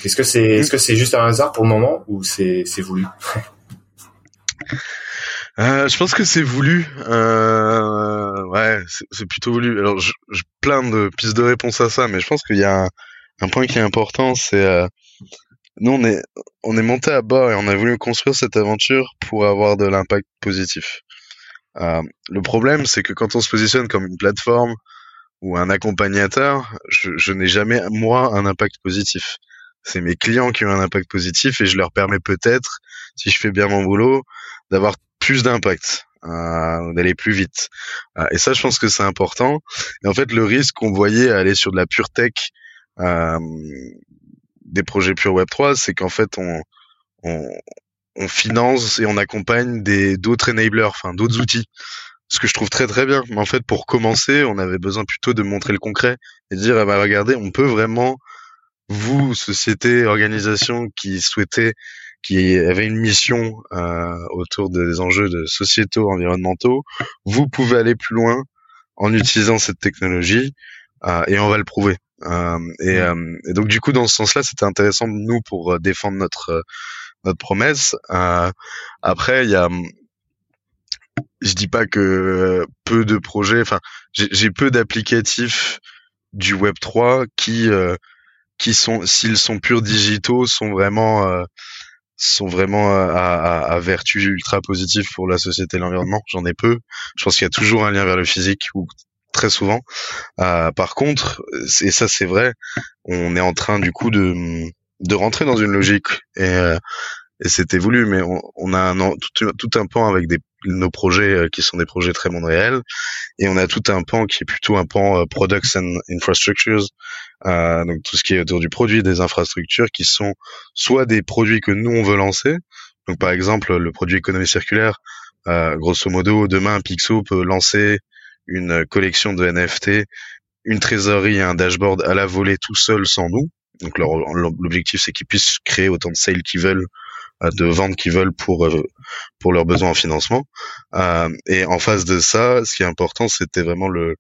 est-ce que c'est est-ce que c'est juste un hasard pour le moment ou c'est c'est voulu? Euh, je pense que c'est voulu. Euh, ouais, c'est plutôt voulu. Alors, je, plein de pistes de réponse à ça, mais je pense qu'il y a un, un, point qui est important, c'est euh, nous on est on est monté à bord et on a voulu construire cette aventure pour avoir de l'impact positif. Euh, le problème, c'est que quand on se positionne comme une plateforme ou un accompagnateur, je, je n'ai jamais moi un impact positif c'est mes clients qui ont un impact positif et je leur permets peut-être, si je fais bien mon boulot, d'avoir plus d'impact, euh, d'aller plus vite. Euh, et ça, je pense que c'est important. Et en fait, le risque qu'on voyait à aller sur de la pure tech, des projets pure Web 3, c'est qu'en fait, on, on, on, finance et on accompagne des d'autres enablers, enfin d'autres outils. Ce que je trouve très très bien. Mais en fait, pour commencer, on avait besoin plutôt de montrer le concret et de dire, bah regardez, on peut vraiment vous, société, organisation qui souhaitait, qui avait une mission euh, autour des enjeux de sociétaux, environnementaux, vous pouvez aller plus loin en utilisant cette technologie euh, et on va le prouver. Euh, et, euh, et, donc du coup, dans ce sens-là, c'était intéressant nous pour euh, défendre notre euh, notre promesse. après, il y a je dis pas que peu de projets, enfin, j'ai peu d'applicatifs du Web 3 qui qui sont, s'ils sont purs digitaux, sont vraiment euh, sont vraiment à, à, à, vertu ultra positive pour la société et l'environnement. J'en ai peu. Je pense qu'il y a toujours un lien vers le physique ou très souvent. Euh, par contre, et ça c'est vrai, on est en train du coup de de rentrer dans une logique. Et, euh, et c'était voulu, mais on, on a un, tout, tout, un pan avec des, nos projets euh, qui sont des projets très monde réel, et on a tout un pan qui est plutôt un pan euh, products and infrastructures, euh, donc tout ce qui est autour du produit, des infrastructures qui sont soit des produits que nous on veut lancer, donc par exemple le produit économie circulaire, euh, grosso modo demain Pixo peut lancer une collection de NFT, une trésorerie et un dashboard à la volée tout seul sans nous. Donc l'objectif c'est qu'ils puissent créer autant de sales qu'ils veulent de ventes qu'ils veulent pour euh, pour leurs besoins en financement. Euh, et en face de ça, ce qui est important, c'était vraiment le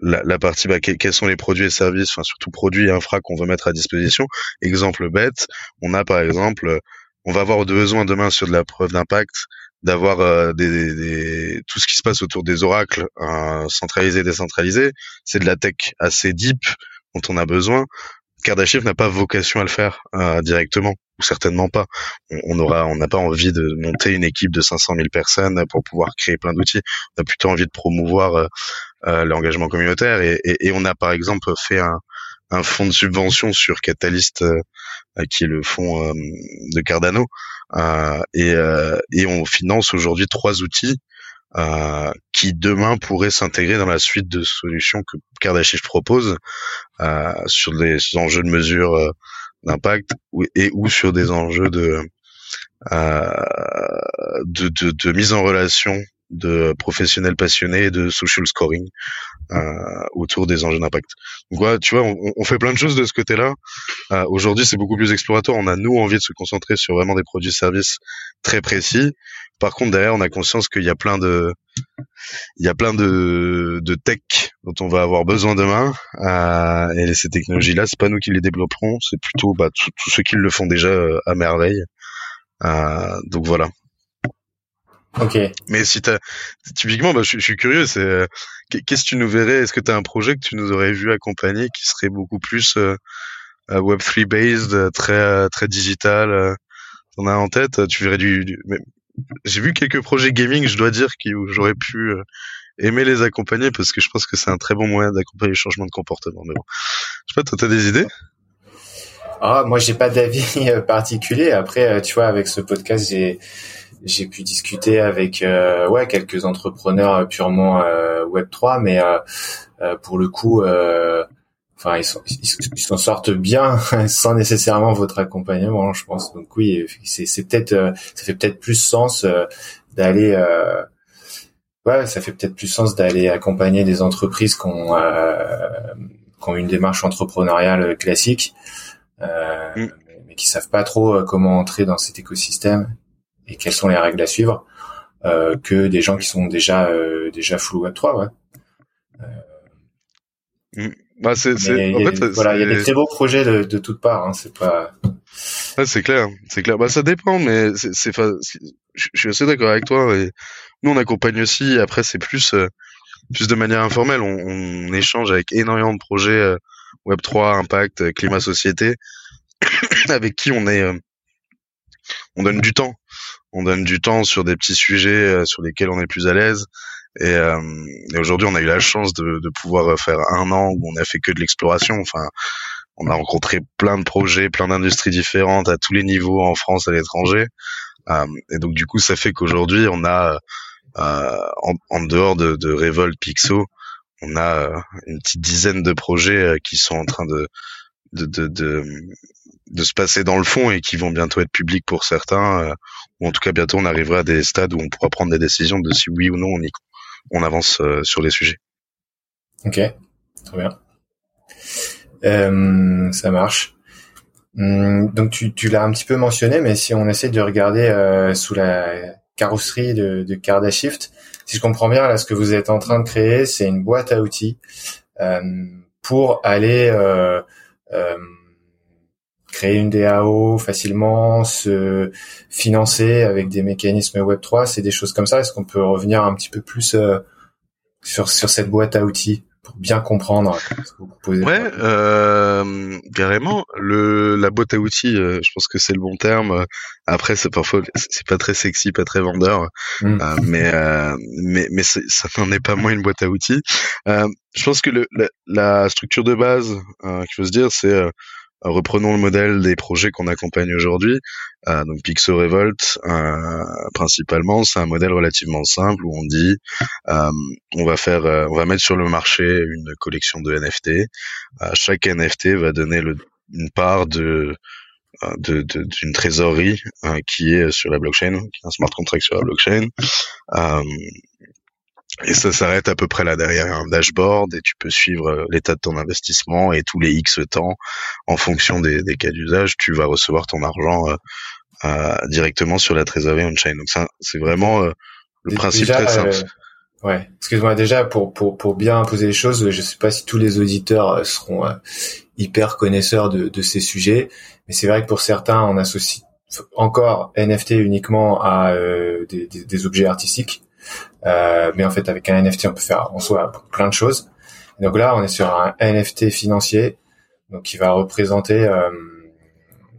la, la partie bah, quels sont les produits et services, enfin surtout produits et infra qu'on veut mettre à disposition. Exemple bête, on a par exemple, on va avoir besoin demain sur de la preuve d'impact d'avoir euh, des, des, tout ce qui se passe autour des oracles euh, centralisés, décentralisés. C'est de la tech assez deep dont on a besoin. Kardashian n'a pas vocation à le faire euh, directement, ou certainement pas. On, aura, on n'a pas envie de monter une équipe de 500 000 personnes pour pouvoir créer plein d'outils. On a plutôt envie de promouvoir euh, euh, l'engagement communautaire et, et, et, on a par exemple fait un, un fonds de subvention sur Catalyst, qui est le fonds de Cardano, et, et on finance aujourd'hui trois outils euh, qui demain pourrait s'intégrer dans la suite de solutions que Kardashian propose euh, sur des enjeux de mesure euh, d'impact et ou sur des enjeux de, de, de mise en relation de professionnels passionnés de social scoring euh, autour des enjeux d'impact. Donc voilà, tu vois, on, fait plein de choses de ce côté-là. Euh, Aujourd'hui, c'est beaucoup plus exploratoire. On a nous envie de se concentrer sur vraiment des produits-services très précis. Par contre, derrière, on a conscience qu'il y a plein de, il y a plein de, de tech dont on va avoir besoin demain. Euh, et ces technologies-là, c'est pas nous qui les développerons, c'est plutôt bah, tous ceux qui le font déjà à merveille. Donc voilà. Ok. Mais si t'as, typiquement, bah, je, suis curieux, c'est euh, qu'est-ce que tu nous verrais? Est-ce que tu as un projet que tu nous aurais vu accompagner qui serait beaucoup plus euh, Web 3 based, très très digital T'en as en tête? Tu verrais du, du j'ai vu quelques projets gaming, je dois dire, qui, où j'aurais pu euh, aimer les accompagner parce que je pense que c'est un très bon moyen d'accompagner le changement de comportement. Mais bon, je sais pas, toi, t'as des idées? Ah, moi, j'ai pas d'avis particulier. Après, tu vois, avec ce podcast, j'ai j'ai pu discuter avec ouais quelques entrepreneurs purement Web 3, mais pour le coup, enfin ils s'en sortent bien sans nécessairement votre accompagnement, je pense. Donc oui, c'est c'est peut-être ça fait peut-être plus sens d'aller ouais, ça fait peut-être plus sens d'aller accompagner des entreprises qui ont, euh, qui ont une démarche entrepreneuriale classique, euh, mm. mais, qui savent pas trop euh, comment entrer dans cet écosystème et quelles sont les règles à suivre, euh, que des gens qui sont déjà euh, déjà full Web 3, ouais. Mm. Bah, c'est, c'est, en fait, voilà, il y a des très beaux projets de, de toutes parts. Hein, c'est pas. Ouais, c'est clair, c'est clair. Bah, ça dépend, mais c'est, c'est, je suis assez d'accord avec toi. Et nous, on accompagne aussi. Après, c'est plus, euh, plus de manière informelle. On, on, échange avec énormément de projets euh, Web 3, Impact, Climat, Société, avec qui on est, on donne du temps. On donne du temps sur des petits sujets sur lesquels on est plus à l'aise. Et, et aujourd'hui, on a eu la chance de, de, pouvoir faire un an où on a fait que de l'exploration. Enfin, on a rencontré plein de projets, plein d'industries différentes à tous les niveaux en France, à l'étranger. Euh, et donc du coup, ça fait qu'aujourd'hui, on a euh, en, en, dehors de, de Revolt Pixo, on a euh, une petite dizaine de projets qui sont en train de de, de, de, de, se passer dans le fond et qui vont bientôt être publics pour certains, ou en tout cas bientôt on arrivera à des stades où on pourra prendre des décisions de si oui ou non on, y, on avance sur les sujets. Ok, très bien. Euh, ça marche. Hum, donc tu, tu l'as un petit peu mentionné, mais si on essaie de regarder euh, sous la carrosserie de, de Cardashift, si je comprends bien, là, ce que vous êtes en train de créer, c'est une boîte à outils euh, pour aller euh, euh, créer une DAO facilement, se financer avec des mécanismes Web 3, c'est des choses comme ça. Est-ce qu'on peut revenir un petit peu plus euh, sur sur cette boîte à outils? Pour bien comprendre ce que vous proposez. Ouais, euh, carrément. Le la boîte à outils, euh, je pense que c'est le bon terme. Après, c'est parfois c'est pas très sexy, pas très vendeur, mm. euh, mais euh, mais mais ça n'en est pas moins une boîte à outils. Je pense que le, la, la, structure de base qu'il faut se dire, c'est reprenons le modèle des projets qu'on accompagne aujourd'hui. Euh, donc Pixo Revolt, euh, principalement, c'est un modèle relativement simple où on dit euh, on va faire, euh, on va mettre sur le marché une collection de NFT. Chaque NFT va donner une part de, d'une trésorerie qui est sur la blockchain, qui est un smart contract sur la blockchain. Et ça s'arrête à peu près là derrière un dashboard et tu peux suivre euh, l'état de ton investissement et tous les X temps en fonction des, des cas d'usage, tu vas recevoir ton argent euh, euh, directement sur la trésorerie on-chain. Donc ça, c'est vraiment euh, le principe très simple. ouais, excuse-moi déjà pour, pour, pour bien poser les choses, je sais pas si tous les auditeurs seront hyper connaisseurs de, de ces sujets, mais c'est vrai que pour certains, on associe encore NFT uniquement à des, des, des objets artistiques euh, mais en fait, avec un NFT, on peut faire en soi plein de choses. donc là, on est sur un NFT financier, donc qui va représenter, euh,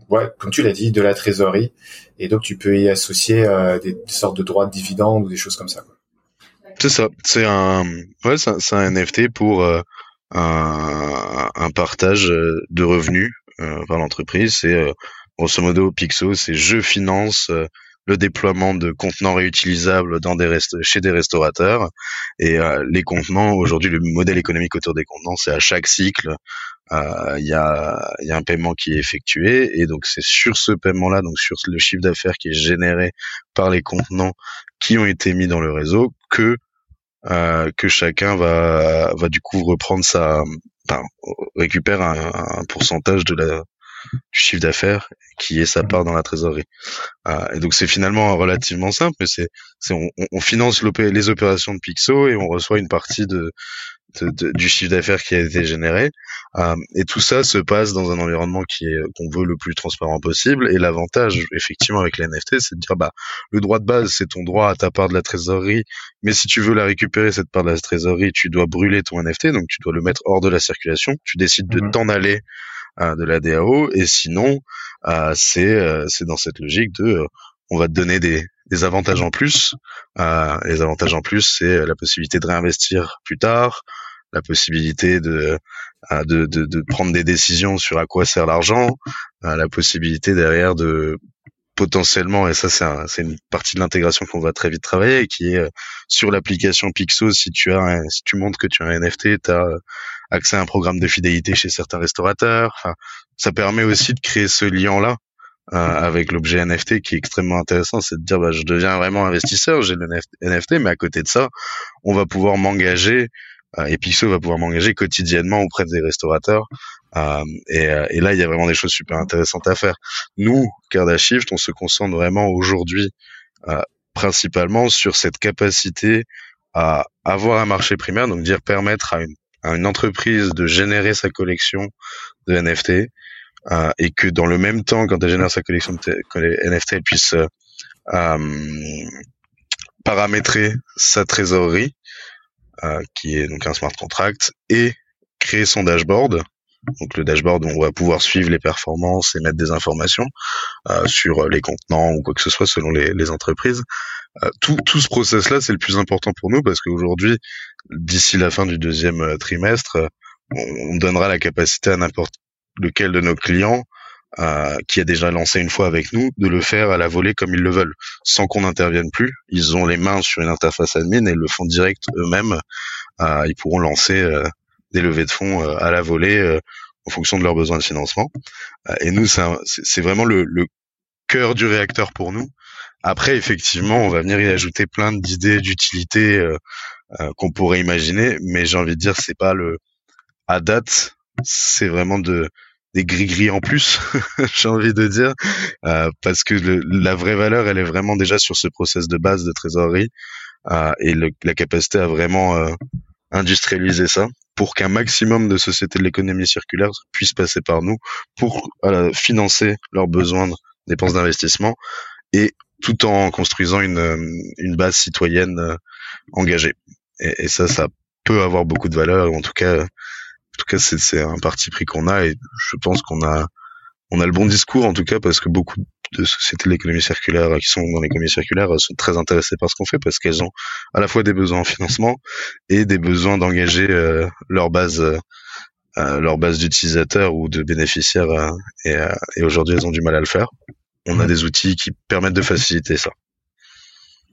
ouais, comme tu l'as dit, de la trésorerie. Et donc, tu peux y associer euh, des, sortes de droits de dividendes ou des choses comme ça. C'est ça. C'est un, ouais, c'est un, NFT pour un, partage de revenus par l'entreprise. C'est grosso modo Pixo, c'est je finance le déploiement de contenants réutilisables dans des chez des restaurateurs. Et euh, les contenants, aujourd'hui, le modèle économique autour des contenants, c'est à chaque cycle, euh, il y, a, y, a, un paiement qui est effectué. Et donc, c'est sur ce paiement-là, donc sur le chiffre d'affaires qui est généré par les contenants qui ont été mis dans le réseau, que euh, que chacun va va du coup reprendre sa enfin, récupère un, un pourcentage de la du chiffre d'affaires qui est sa part dans la trésorerie. Euh, et donc c'est finalement relativement simple, mais c'est, on, on, finance les opérations de Pixo et on reçoit une partie de, de, du chiffre d'affaires qui a été généré. Euh, et tout ça se passe dans un environnement qui est qu'on veut le plus transparent possible. Et l'avantage, effectivement, avec les NFT, c'est de dire bah le droit de base, c'est ton droit à ta part de la trésorerie. Mais si tu veux la récupérer cette part de la trésorerie, tu dois brûler ton NFT, donc tu dois le mettre hors de la circulation. Tu décides de mhm. t'en aller de la DAO. Et sinon, euh, c'est euh, c'est dans cette logique de euh, on va te donner des, des avantages en plus. les avantages en plus, c'est la possibilité de réinvestir plus tard, la possibilité de, de, de, de, prendre des décisions sur à quoi sert l'argent, la possibilité derrière de potentiellement, et ça c'est une partie de l'intégration qu'on va très vite travailler, qui est sur l'application Pixo, si tu as si tu montres que tu as un NFT, tu as accès à un programme de fidélité chez certains restaurateurs. Enfin, ça permet aussi de créer ce lien-là euh, avec l'objet NFT qui est extrêmement intéressant, c'est de dire bah, je deviens vraiment investisseur, j'ai le NFT, mais à côté de ça, on va pouvoir m'engager euh, et Pixo va pouvoir m'engager quotidiennement auprès des restaurateurs. Euh, et, euh, et, là, il y a vraiment des choses super intéressantes à faire. Nous, Carda Shift, on se concentre vraiment aujourd'hui euh, principalement sur cette capacité à avoir un marché primaire, donc dire permettre à une, à une entreprise de générer sa collection de NFT, euh, et que dans le même temps, quand elle génère sa collection de NFT, elle puisse euh, euh, paramétrer sa trésorerie, qui est donc un smart contract, et créer son dashboard. Donc le dashboard, on va pouvoir suivre les performances et mettre des informations sur les contenants ou quoi que ce soit selon les entreprises. Tout, tout ce process-là, c'est le plus important pour nous parce qu'aujourd'hui, d'ici la fin du deuxième trimestre, on donnera la capacité à n'importe lequel de nos clients euh, qui a déjà lancé une fois avec nous, de le faire à la volée comme ils le veulent, sans qu'on n'intervienne plus. Ils ont les mains sur une interface admin et le font direct eux-mêmes. Euh, ils pourront lancer euh, des levées de fonds à la volée en fonction de leurs besoins de financement. et nous, c'est vraiment le, le cœur du réacteur pour nous. Après, effectivement, on va venir y ajouter plein d'idées d'utilité qu'on pourrait imaginer, mais j'ai envie de dire, c'est pas le à date, c'est vraiment de des gris-gris en plus, j'ai envie de dire, euh, parce que la vraie valeur, elle est vraiment déjà sur ce process de base de trésorerie euh, et la capacité à vraiment euh, industrialiser ça pour qu'un maximum de sociétés de l'économie circulaire puissent passer par nous pour financer leurs besoins de dépenses d'investissement et tout en construisant une, une base citoyenne engagée. Et, et, ça, ça peut avoir beaucoup de valeur, en tout cas, en tout cas, c'est un parti pris qu'on a et je pense qu'on a on a le bon discours en tout cas parce que beaucoup de sociétés de l'économie circulaire qui sont dans l'économie circulaire sont très intéressées par ce qu'on fait parce qu'elles ont à la fois des besoins en financement et des besoins d'engager euh, leur base euh, euh, leur base d'utilisateurs ou de bénéficiaires et, et aujourd'hui elles ont du mal à le faire. On a mmh. des outils qui permettent de faciliter ça.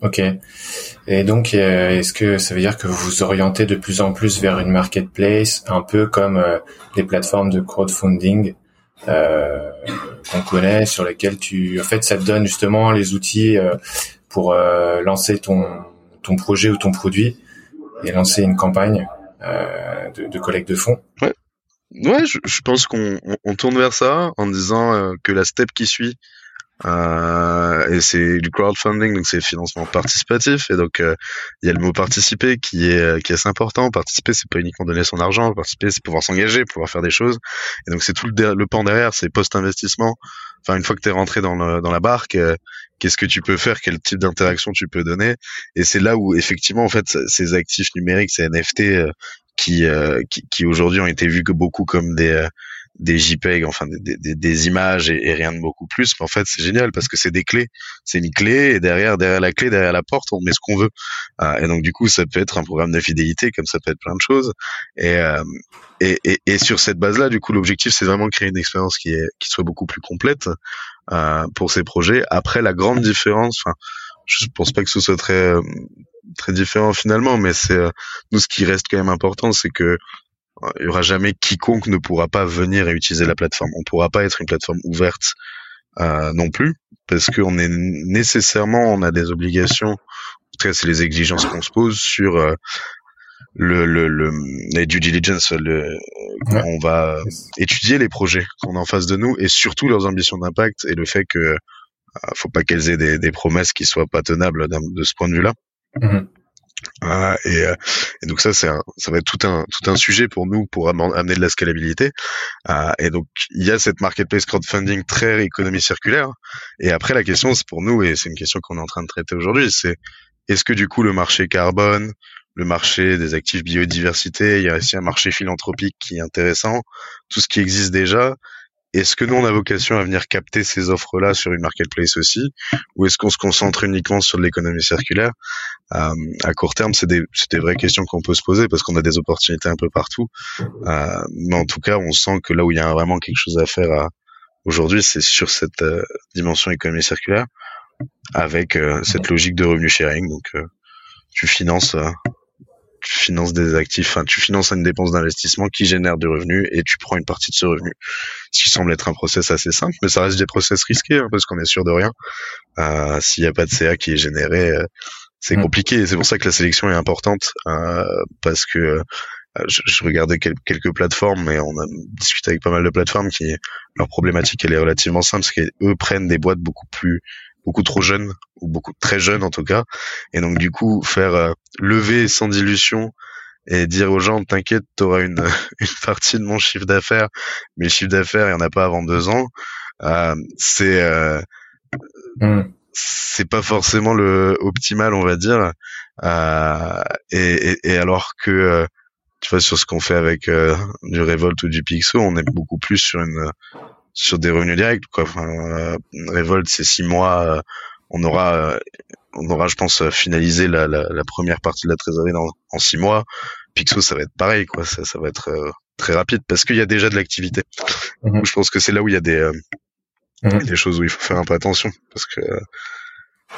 Ok. Et donc, euh, est-ce que ça veut dire que vous vous orientez de plus en plus vers une marketplace, un peu comme euh, les plateformes de crowdfunding euh, qu'on connaît, sur lesquelles tu, en fait, ça te donne justement les outils euh, pour lancer ton ton projet ou ton produit et lancer une campagne de, de, collecte de fonds? Ouais. Ouais, je, je pense qu'on on tourne vers ça en disant que la step qui suit, euh, et c'est du crowdfunding, donc c'est financement participatif. Et donc euh, il y a le mot participer qui est qui est assez important. Participer, c'est pas uniquement donner son argent. Participer, c'est pouvoir s'engager, pouvoir faire des choses. Et donc c'est tout le, pan derrière, c'est post-investissement. Enfin, une fois que tu es rentré dans, dans la barque, euh, qu'est-ce que tu peux faire, quel type d'interaction tu peux donner? Et c'est là où effectivement, en fait, ces actifs numériques, ces NFT qui, qui, qui aujourd'hui ont été vus que beaucoup comme des des JPEG, enfin des, des, des images et, rien de beaucoup plus. Mais en fait, c'est génial parce que c'est des clés. C'est une clé et derrière, derrière la clé, derrière la porte, on met ce qu'on veut. Euh, et donc du coup, ça peut être un programme de fidélité, comme ça peut être plein de choses. Et, euh, et, et, et, sur cette base-là, du coup, l'objectif, c'est vraiment de créer une expérience qui est qui soit beaucoup plus complète euh, pour ces projets. Après, la grande différence, enfin, je pense pas que ce soit très très différent finalement, mais c'est nous ce qui reste quand même important, c'est que il y aura jamais quiconque ne pourra pas venir et utiliser la plateforme. On pourra pas être une plateforme ouverte euh, non plus parce qu'on est nécessairement on a des obligations. En tout cas, c'est les exigences qu'on se pose sur euh, le, le, le les due diligence. Le, On va étudier les projets qu'on a en face de nous et surtout leurs ambitions d'impact et le fait que euh, faut pas qu'elles aient des, des, promesses qui soient pas tenables de ce point de vue-là. Mm-hmm. Euh, et, et, donc ça, c'est ça va être tout un tout un sujet pour nous pour amener de la scalabilité. Euh, et donc il y a cette marketplace crowdfunding très économie circulaire. Et après la question, c'est pour nous et c'est une question qu'on est en train de traiter aujourd'hui, c'est est-ce que du coup le marché carbone, le marché des actifs biodiversité, il y a aussi un marché philanthropique qui est intéressant, tout ce qui existe déjà, est-ce que nous on a vocation à venir capter ces offres-là sur une marketplace aussi, ou est-ce qu'on se concentre uniquement sur l'économie circulaire? Euh, À court terme, c'est des, vraies questions qu'on peut se poser parce qu'on a des opportunités un peu partout. Euh, mais en tout cas, on sent que là où il y a vraiment quelque chose à faire à, aujourd'hui, c'est sur cette euh, dimension économie circulaire, avec euh, cette logique de revenu sharing. Donc, euh, tu finances, tu finances des actifs, enfin, tu finances une dépense d'investissement qui génère du revenu et tu prends une partie de ce revenu. Ce qui semble être un process assez simple, mais ça reste des process risqués hein, parce qu'on est sûr de rien. S'il n'y a pas de CA qui est généré, c'est mm. compliqué. Et c'est pour ça que la sélection est importante parce que euh, je, regardais quelques plateformes, mais on a discuté avec pas mal de plateformes qui leur problématique elle est relativement simple, c'est qu'eux prennent des boîtes beaucoup plus beaucoup trop jeunes ou beaucoup très jeunes en tout cas, et donc du coup faire euh, lever sans dilution et dire aux gens t'inquiète t'auras une une partie de mon chiffre d'affaires, mais le chiffre d'affaires il y en a pas avant deux ans, euh, c'est euh, mm. c'est pas forcément le optimal on va dire, euh, et, et, et, alors que tu vois, sur ce qu'on fait avec euh, du Revolt ou du Pixo, on est beaucoup plus sur une sur des revenus directs. Quoi. Enfin, euh, Revolt, c'est six mois. Euh, on aura, on aura, je pense, finalisé la, la, la, première partie de la trésorerie dans, en six mois. Pixo, ça va être pareil, quoi. Ça, ça va être très rapide parce qu'il y a déjà de l'activité. Mhm. Je pense que c'est là où il y a des, mhm. des choses où il faut faire un peu attention parce que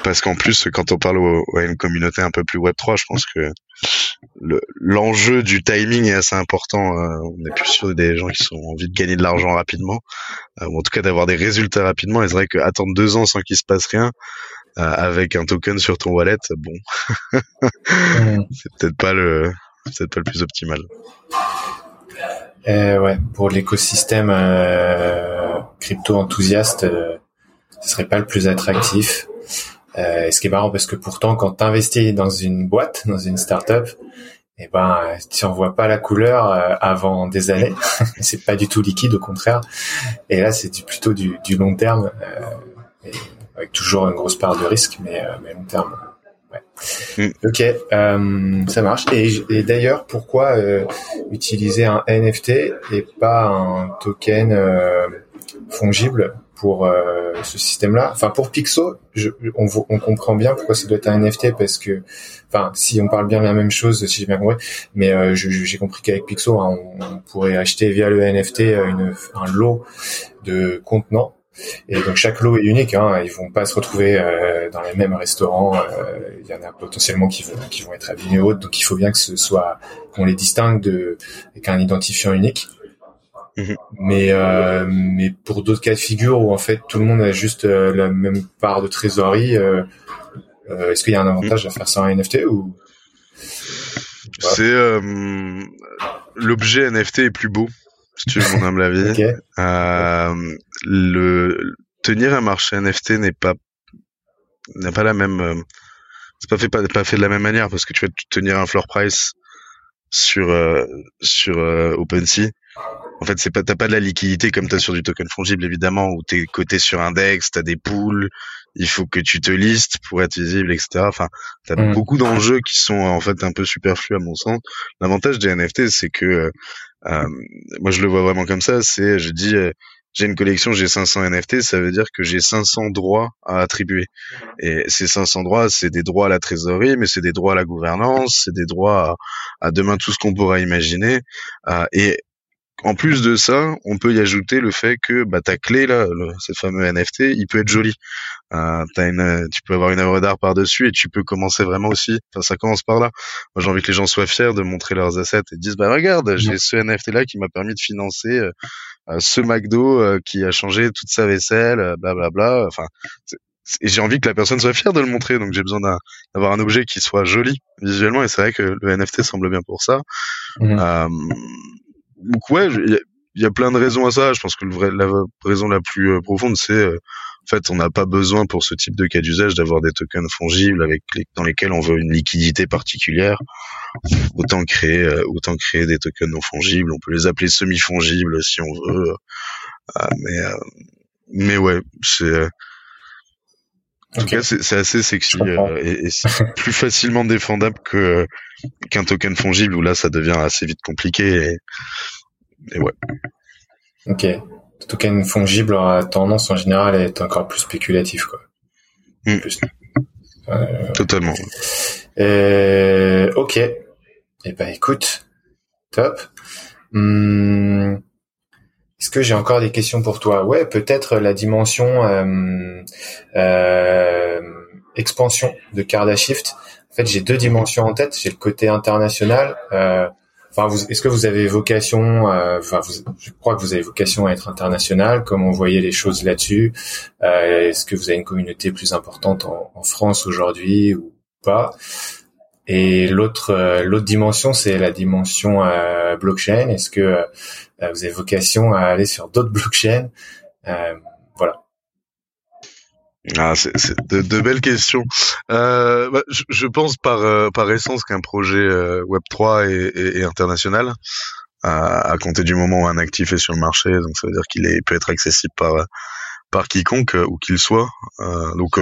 parce qu'en plus, quand on parle à une communauté un peu plus Web 3, je pense que l'enjeu du timing est assez important. Euh, on est plus sur des gens qui ont envie de gagner de l'argent rapidement, euh, ou en tout cas d'avoir des résultats rapidement. Et c'est vrai qu'attendre deux ans sans qu'il se passe rien, euh, avec un token sur ton wallet, bon, c'est peut-être pas le, peut pas le plus optimal. ouais, pour l'écosystème crypto enthousiaste, ce serait pas le plus attractif. Euh, ce qui est marrant parce que pourtant, quand tu investis dans une boîte, dans une startup, eh ben, tu en vois pas la couleur euh, avant des années. c'est pas du tout liquide, au contraire. Et là, c'est du, plutôt du, du, long terme, euh, avec toujours une grosse part de risque, mais, euh, mais long terme. Ouais. Mm. Ok, euh, ça marche. Et, et d'ailleurs, pourquoi utiliser un NFT et pas un token fongible? Pour euh, ce système-là. Enfin, pour Pixo, je, on, on, comprend bien pourquoi ça doit être un NFT parce que, enfin, si on parle bien de la même chose, si j'ai bien compris, mais euh, j'ai compris qu'avec Pixo, hein, on, pourrait acheter via le NFT euh, une, un lot de contenants. Et donc chaque lot est unique. Hein, ils vont pas se retrouver euh, dans les mêmes restaurants. Il y en a potentiellement qui vont qui vont être abîmés autres. Donc il faut bien que ce soit qu'on les distingue de avec un identifiant unique. Mhm. Mais euh, mais pour d'autres cas de figure où en fait tout le monde a juste euh, la même part de trésorerie, euh, euh est-ce qu'il y a un avantage à faire ça en NFT ou C'est euh, l'objet NFT est plus beau, si tu veux mon humble avis. okay. le tenir un marché NFT n'est pas n'a pas la même c'est pas fait pas, pas fait de la même manière parce que tu vas tenir un floor price sur sur OpenSea en fait, c'est pas t'as pas de la liquidité comme t'as sur du token fongible évidemment où t'es coté sur index, t'as des pools, il faut que tu te listes pour être visible, etc. Enfin, t'as mmh. beaucoup d'enjeux qui sont en fait un peu superflus à mon sens. L'avantage des NFT, c'est que euh, euh, moi je le vois vraiment comme ça. C'est je dis euh, j'ai une collection, j'ai 500 NFT, ça veut dire que j'ai 500 droits à attribuer. Et ces 500 droits, c'est des droits à la trésorerie, mais c'est des droits à la gouvernance, c'est des droits à, à demain tout ce qu'on pourra imaginer. Euh, et en plus de ça, on peut y ajouter le fait que bah, ta clé là, le, ce fameux NFT, il peut être joli. Euh, as une, tu peux avoir une œuvre d'art par dessus et tu peux commencer vraiment aussi. Enfin, ça commence par là. Moi, j'ai envie que les gens soient fiers de montrer leurs assets et disent bah regarde, j'ai ce NFT là qui m'a permis de financer euh, euh, ce McDo euh, qui a changé toute sa vaisselle, blablabla. Bla, bla. Enfin, et j'ai envie que la personne soit fière de le montrer, donc j'ai besoin d'avoir un, objet qui soit joli visuellement, et c'est vrai que le NFT semble bien pour ça. Mmh. Euh, donc ouais, il y, a plein de raisons à ça. Je pense que la raison la plus euh, profonde, c'est euh, en fait, on n'a pas besoin pour ce type de cas d'usage d'avoir des tokens fongibles avec dans lesquels on veut une liquidité particulière. Autant créer, euh, autant créer des tokens non fongibles. On peut les appeler semi-fongibles si on veut. mais, mais ouais, c'est en tout cas, c'est assez sexy et, et c'est plus facilement défendable que qu'un token fongible où là, ça devient assez vite compliqué. Et, et ouais. Ok, token fongible aura tendance en général à être encore plus spéculatif, quoi. Mm. Euh, Totalement. ok. Eh ben, écoute, top. Hum, est-ce que j'ai encore des questions pour toi? Ouais, peut-être la dimension euh, euh, expansion de Cardashift. En fait, j'ai deux dimensions en tête. J'ai le côté international. Euh, enfin, est-ce que vous avez vocation euh, Enfin, je crois que vous avez vocation à être international. Comment vous voyez les choses là-dessus euh, Est-ce que vous avez une communauté plus importante en France aujourd'hui ou pas? Et l'autre euh, l'autre dimension, c'est la dimension euh, blockchain. Est-ce que euh, vous avez vocation à aller sur d'autres blockchains? Voilà. Ah, c'est de, de, belles questions. Euh, bah, je, je, pense par par essence qu'un projet Web 3 est, est, est international à, à, compter du moment où un actif est sur le marché. Donc ça veut dire qu'il peut être accessible par par quiconque où qu'il soit. Euh, donc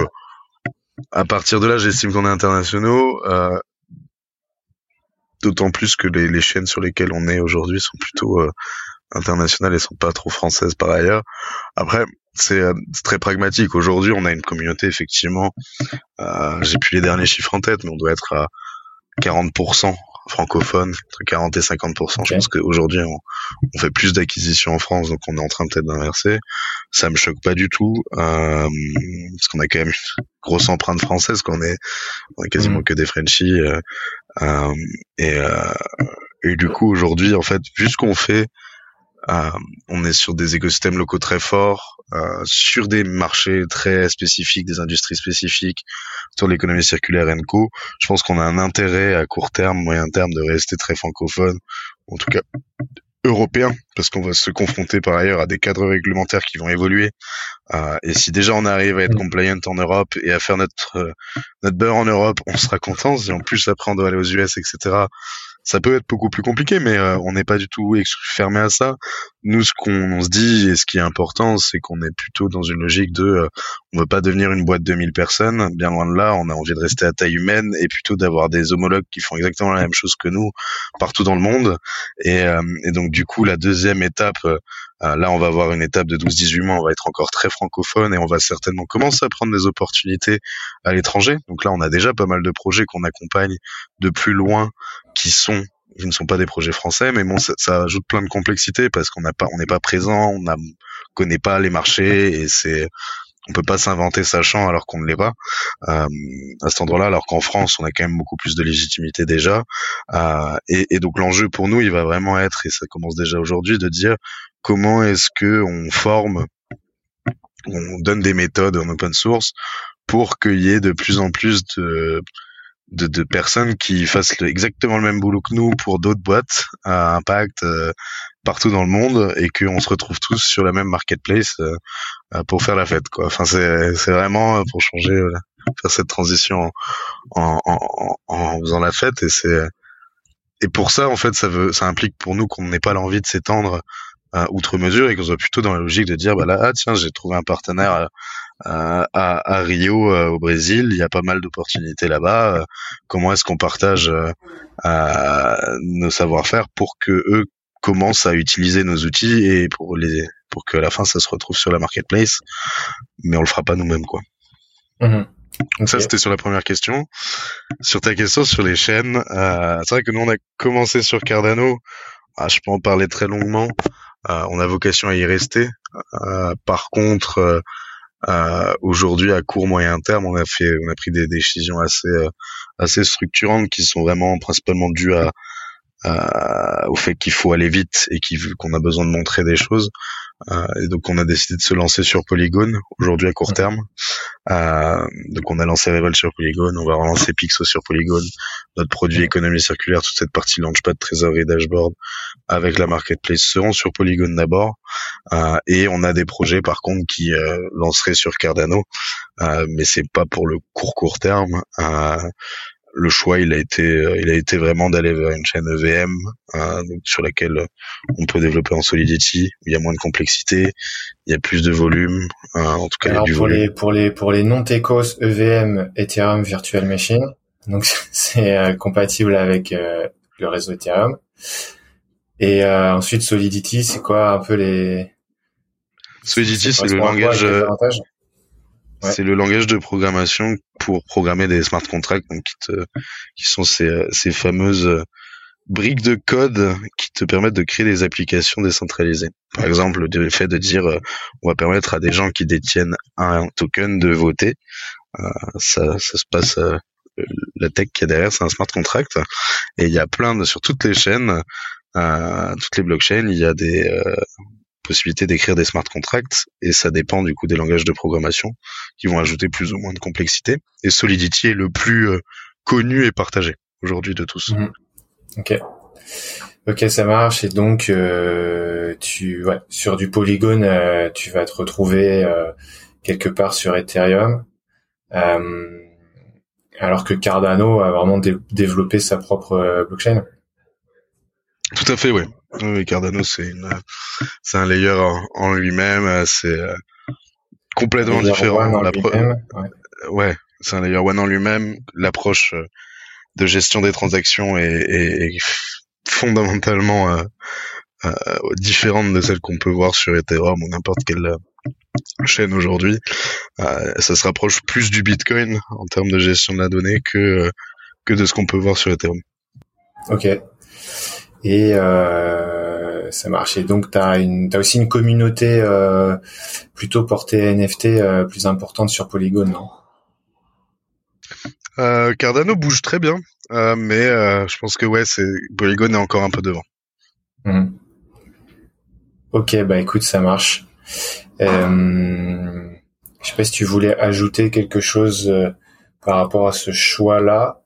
à partir de là, j'estime qu'on est internationaux. D'autant plus que les, chaînes sur lesquelles on est aujourd'hui sont plutôt euh, internationales et sont pas trop françaises par ailleurs. Après, c'est euh, très pragmatique. Aujourd'hui, on a une communauté effectivement. Euh, J'ai plus les derniers chiffres en tête, mais on doit être à 40% francophone, entre 40 et 50%. Je pense qu'aujourd'hui, on, on, fait plus d'acquisitions en France, donc on est en train peut-être d'inverser. Ça me choque pas du tout, euh, parce qu'on a quand même une grosse empreinte française, qu'on est, on est quasiment mmh. que des Frenchies. Euh, euh, et, euh, et du coup, aujourd'hui, en fait, vu ce qu'on fait, on est sur des écosystèmes locaux très forts, euh, sur des marchés très spécifiques, des industries spécifiques, sur l'économie circulaire et co. Je pense qu'on a un intérêt à court terme, moyen terme, de rester très francophone, en tout cas européen, parce qu'on va se confronter par ailleurs à des cadres réglementaires qui vont évoluer. Euh, et si déjà on arrive à être compliant en Europe et à faire notre euh, notre beurre en Europe, on sera content. Si en plus après on doit aller aux US, etc ça peut être beaucoup plus compliqué, mais euh, on n'est pas du tout fermé à ça. Nous, ce qu'on se dit et ce qui est important, c'est qu'on est plutôt dans une logique de, euh, on veut pas devenir une boîte de 1000 personnes. Bien loin de là, on a envie de rester à taille humaine et plutôt d'avoir des homologues qui font exactement la même chose que nous partout dans le monde. Et, euh, et donc, du coup, la deuxième étape, là, on va avoir une étape de 12-18 mois, on va être encore très francophone et on va certainement commencer à prendre des opportunités à l'étranger. Donc là, on a déjà pas mal de projets qu'on accompagne de plus loin qui sont qui ne sont pas des projets français, mais bon, ça, ça ajoute plein de complexité parce qu'on n'a pas, on n'est pas présent, on ne connaît pas les marchés et c'est, on peut pas s'inventer sachant alors qu'on ne l'est pas euh, à cet endroit-là, alors qu'en France, on a quand même beaucoup plus de légitimité déjà. Euh, et, et, donc l'enjeu pour nous, il va vraiment être, et ça commence déjà aujourd'hui, de dire comment est-ce que on forme, on donne des méthodes en open source pour qu'il y ait de plus en plus de de, de, personnes qui fassent exactement le même boulot que nous pour d'autres boîtes à impact euh, partout dans le monde et qu'on se retrouve tous sur la même marketplace euh, euh, pour faire la fête quoi. Enfin c'est c'est vraiment pour changer faire cette transition en, en, en, faisant la fête et c'est et pour ça en fait ça veut ça implique pour nous qu'on n'ait pas l'envie de s'étendre outre mesure et qu'on soit plutôt dans la logique de dire bah là ah tiens j'ai trouvé un partenaire à, à, Rio euh, au Brésil. Il y a pas mal d'opportunités là-bas. Euh, comment est-ce qu'on partage euh, nos savoir-faire pour que eux commencent à utiliser nos outils et pour les pour qu'à la fin ça se retrouve sur la marketplace, mais on le fera pas nous-mêmes quoi. Mmh Donc ça c'était sur la première question. Sur ta question sur les chaînes, euh, c'est vrai que nous on a commencé sur Cardano. Ah, je peux en parler très longuement. Euh, on a vocation à y rester. Euh, par contre, euh, Aujourd'hui, à court moyen terme, on a fait, on a pris des décisions assez assez structurantes qui sont vraiment principalement dues au fait qu'il faut aller vite et qu'on a besoin de montrer des choses. Euh, et donc on a décidé de se lancer sur Polygon aujourd'hui à court terme. Euh, donc on a lancé Revolt sur Polygon, on va relancer Pixo sur Polygon, notre produit économie circulaire, toute cette partie launchpad, trésorerie, dashboard avec la marketplace seront sur Polygon d'abord. Euh, et on a des projets par contre qui euh, lanceraient sur Cardano, euh, mais c'est pas pour le court court terme. Euh, le choix il a été euh, il a été vraiment d'aller vers une chaîne EVM euh, donc sur laquelle on peut développer en Solidity où il y a moins de complexité il y a plus de volume euh, en tout cas Alors il y a du pour volume. les pour les pour les non techos EVM Ethereum Virtual Machine donc c'est euh, compatible avec euh, le réseau Ethereum et ensuite Solidity c'est quoi un peu les Solidity, c'est le langage. C'est le langage de programmation pour programmer des smart contracts, donc qui, te, qui sont ces, ces fameuses briques de code qui te permettent de créer des applications décentralisées. Par exemple, le fait de dire euh, on va permettre à des gens qui détiennent un token de voter. Euh, ça, ça se passe euh, la tech qui est derrière, c'est un smart contract. Et il y a plein de sur toutes les chaînes, toutes les blockchains, il y a des possibilités d'écrire des smart contracts et ça dépend du coup des langages de programmation qui vont ajouter plus ou moins de complexité. Et Solidity est le plus connu et partagé aujourd'hui de tous. Mhm. Ok. Ok, ça marche. Et donc, euh, tu, ouais, sur du Polygon, euh, tu vas te retrouver euh, quelque part sur Ethereum, alors que Cardano a vraiment développé sa propre blockchain. Tout à fait, oui. Oui, Cardano, c'est une, c'est un layer en, lui-même. C'est complètement différent. ouais, ouais c'est un layer one en lui-même. L'approche de gestion des transactions est, fondamentalement euh, euh, différente de celle qu'on peut voir sur Ethereum ou n'importe quelle euh, chaîne aujourd'hui. ça se rapproche plus du Bitcoin en termes de gestion de la donnée que que de ce qu'on peut voir sur Ethereum. Ok. Et ça marche. Et donc, tu as, as, aussi une communauté plutôt portée NFT plus importante sur Polygon, non? Euh, Cardano bouge très bien, euh, mais euh, je pense que ouais, c'est Polygon est encore un peu devant. Hmm. Ok, bah écoute, ça marche. Euh, je sais pas si tu voulais ajouter quelque chose euh, par rapport à ce choix-là,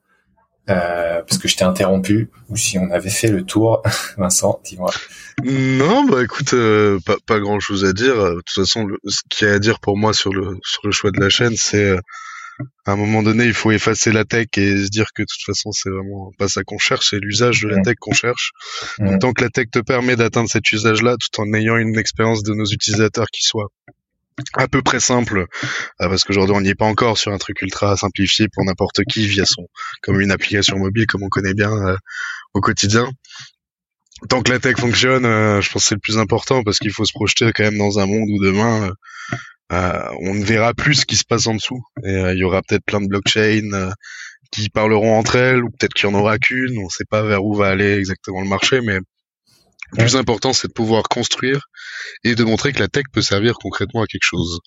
euh, parce que je t'ai interrompu, ou si on avait fait le tour, Vincent, dis-moi. Non, bah écoute, pas, pas grand-chose à dire. De toute façon, ce qu'il y a à dire pour moi sur le sur le choix de la chaîne, c'est à un moment donné, il faut effacer la tech et se dire que de toute façon, c'est vraiment pas ça qu'on cherche, c'est l'usage de la tech qu'on cherche. tant que la tech te permet d'atteindre cet usage-là, tout en ayant une expérience de nos utilisateurs qui soit à peu près simple, euh, parce qu'aujourd'hui on n'y est pas encore sur un truc ultra simplifié pour n'importe qui via son, comme une application mobile, comme on connaît bien euh, au quotidien. Tant que la tech fonctionne, euh, je pense que c'est le plus important parce qu'il faut se projeter quand même dans un monde où demain on ne verra plus ce qui se passe en dessous. Et il y aura peut-être plein de blockchains qui parleront entre elles, ou peut-être qu'il n'y en aura qu'une. On ne sait pas vers où va aller exactement le marché, mais le plus important, c'est de pouvoir construire et de montrer que la tech peut servir concrètement à quelque chose.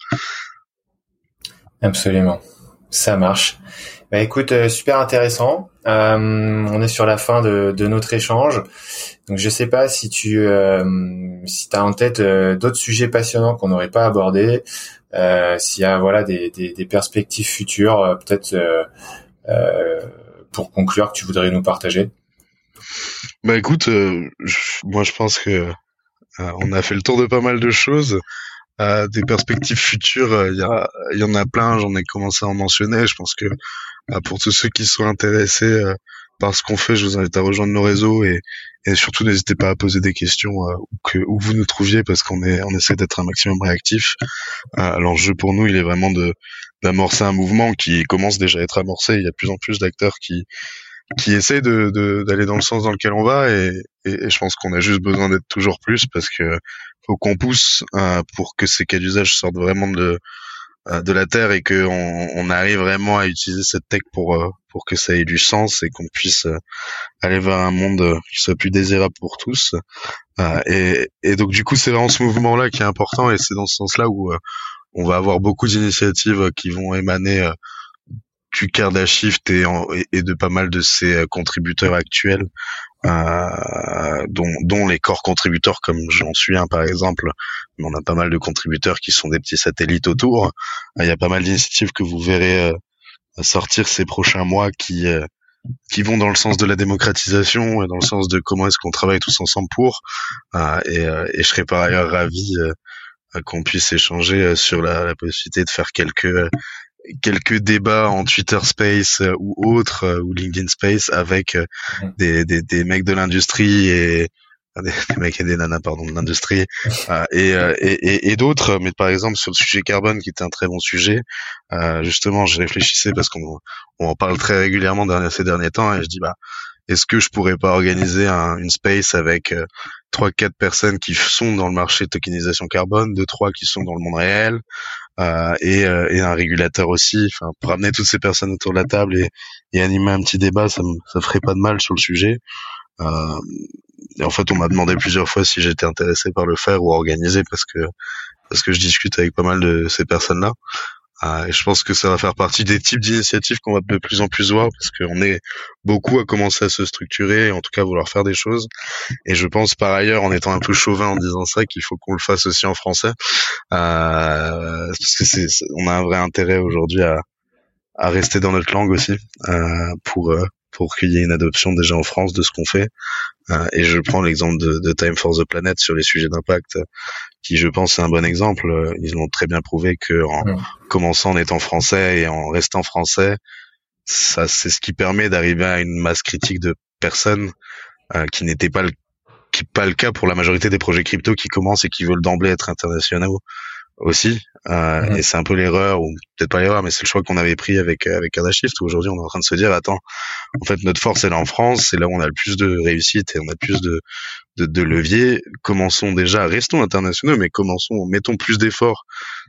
Absolument. Ça marche. Bah écoute, super intéressant. Euh, on est sur la fin de, de, notre échange. Donc je sais pas si tu euh, si as en tête euh, d'autres sujets passionnants qu'on n'aurait pas abordés, euh, s'il y a voilà des, des, des perspectives futures, euh, peut-être pour conclure que tu voudrais nous partager. Bah écoute, moi je pense que on a fait le tour de pas mal de choses. des perspectives futures, il y, en a plein. J'en ai commencé à en mentionner. Je pense que pour tous ceux qui sont intéressés par ce qu'on fait, je vous invite à rejoindre nos réseaux et, surtout n'hésitez pas à poser des questions euh, où, vous nous trouviez parce qu'on on essaie d'être un maximum réactif. Euh, L'enjeu pour nous, il est vraiment d'amorcer un mouvement qui commence déjà à être amorcé. Il y a de plus en plus d'acteurs qui qui essayent de d'aller dans le sens dans lequel on va et, et, je pense qu'on a juste besoin d'être toujours plus parce que faut qu'on pousse euh, pour que ces cas d'usage sortent vraiment de euh, de la terre et qu'on on arrive vraiment à utiliser cette tech pour euh, pour que ça ait du sens et qu'on puisse aller vers un monde qui soit plus désirable pour tous. et, et donc du coup c'est vraiment ce mouvement là qui est important et c'est dans ce sens là où on va avoir beaucoup d'initiatives qui vont émaner du Kardashift et, et de pas mal de ses contributeurs actuels euh, dont, dont, les corps contributeurs comme j'en suis un par exemple, mais on a pas mal de contributeurs qui sont des petits satellites autour. Il y a pas mal d'initiatives que vous verrez euh, sortir ces prochains mois qui euh, qui vont dans le sens de la démocratisation et dans le sens de comment est-ce qu'on travaille tous ensemble pour. et, et je serais par ailleurs ravi qu'on puisse échanger sur la, la, possibilité de faire quelques quelques débats en Twitter Space euh, ou autre euh, ou LinkedIn Space avec euh, des, des, des mecs de l'industrie et des, mecs et des nanas pardon de l'industrie et, et, et, d'autres mais par exemple sur le sujet carbone qui était un très bon sujet justement je réfléchissais parce qu'on on en parle très régulièrement ces derniers temps et je dis bah est-ce que je pourrais pas organiser une space avec trois quatre personnes qui sont dans le marché de tokenisation carbone, deux trois qui sont dans le monde réel euh, et, euh, et, un régulateur aussi. Enfin, pour amener toutes ces personnes autour de la table et, et animer un petit débat, ça me ça ferait pas de mal sur le sujet. Euh, et en fait, on m'a demandé plusieurs fois si j'étais intéressé par le faire ou organiser parce que parce que je discute avec pas mal de ces personnes-là. Euh, et je pense que ça va faire partie des types d'initiatives qu'on va de plus en plus voir parce qu'on est beaucoup à commencer à se structurer, en tout cas à vouloir faire des choses. Et je pense par ailleurs, en étant un peu chauvin en disant ça, qu'il faut qu'on le fasse aussi en français, euh, parce que c'est, on a un vrai intérêt aujourd'hui à, à rester dans notre langue aussi euh, pour euh, pour qu'il y ait une adoption déjà en France de ce qu'on fait. Euh, et je prends l'exemple de, de, Time for the Planet sur les sujets d'impact, qui je pense est un bon exemple. Ils l'ont très bien prouvé que en commençant en étant français et en restant français, ça c'est ce qui permet d'arriver à une masse critique de personnes euh, qui n'était pas le qui pas le cas pour la majorité des projets crypto qui commencent et qui veulent d'emblée être internationaux aussi. Euh, Et c'est un peu l'erreur, ou peut-être pas l'erreur, mais c'est le choix qu'on avait pris avec avec Cardashift. Où aujourd'hui, on est en train de se dire, attends, en fait, notre force elle est en France, c'est là où on a le plus de réussite et on a le plus de de, de leviers. Commençons déjà, restons internationaux, mais commençons, mettons plus d'efforts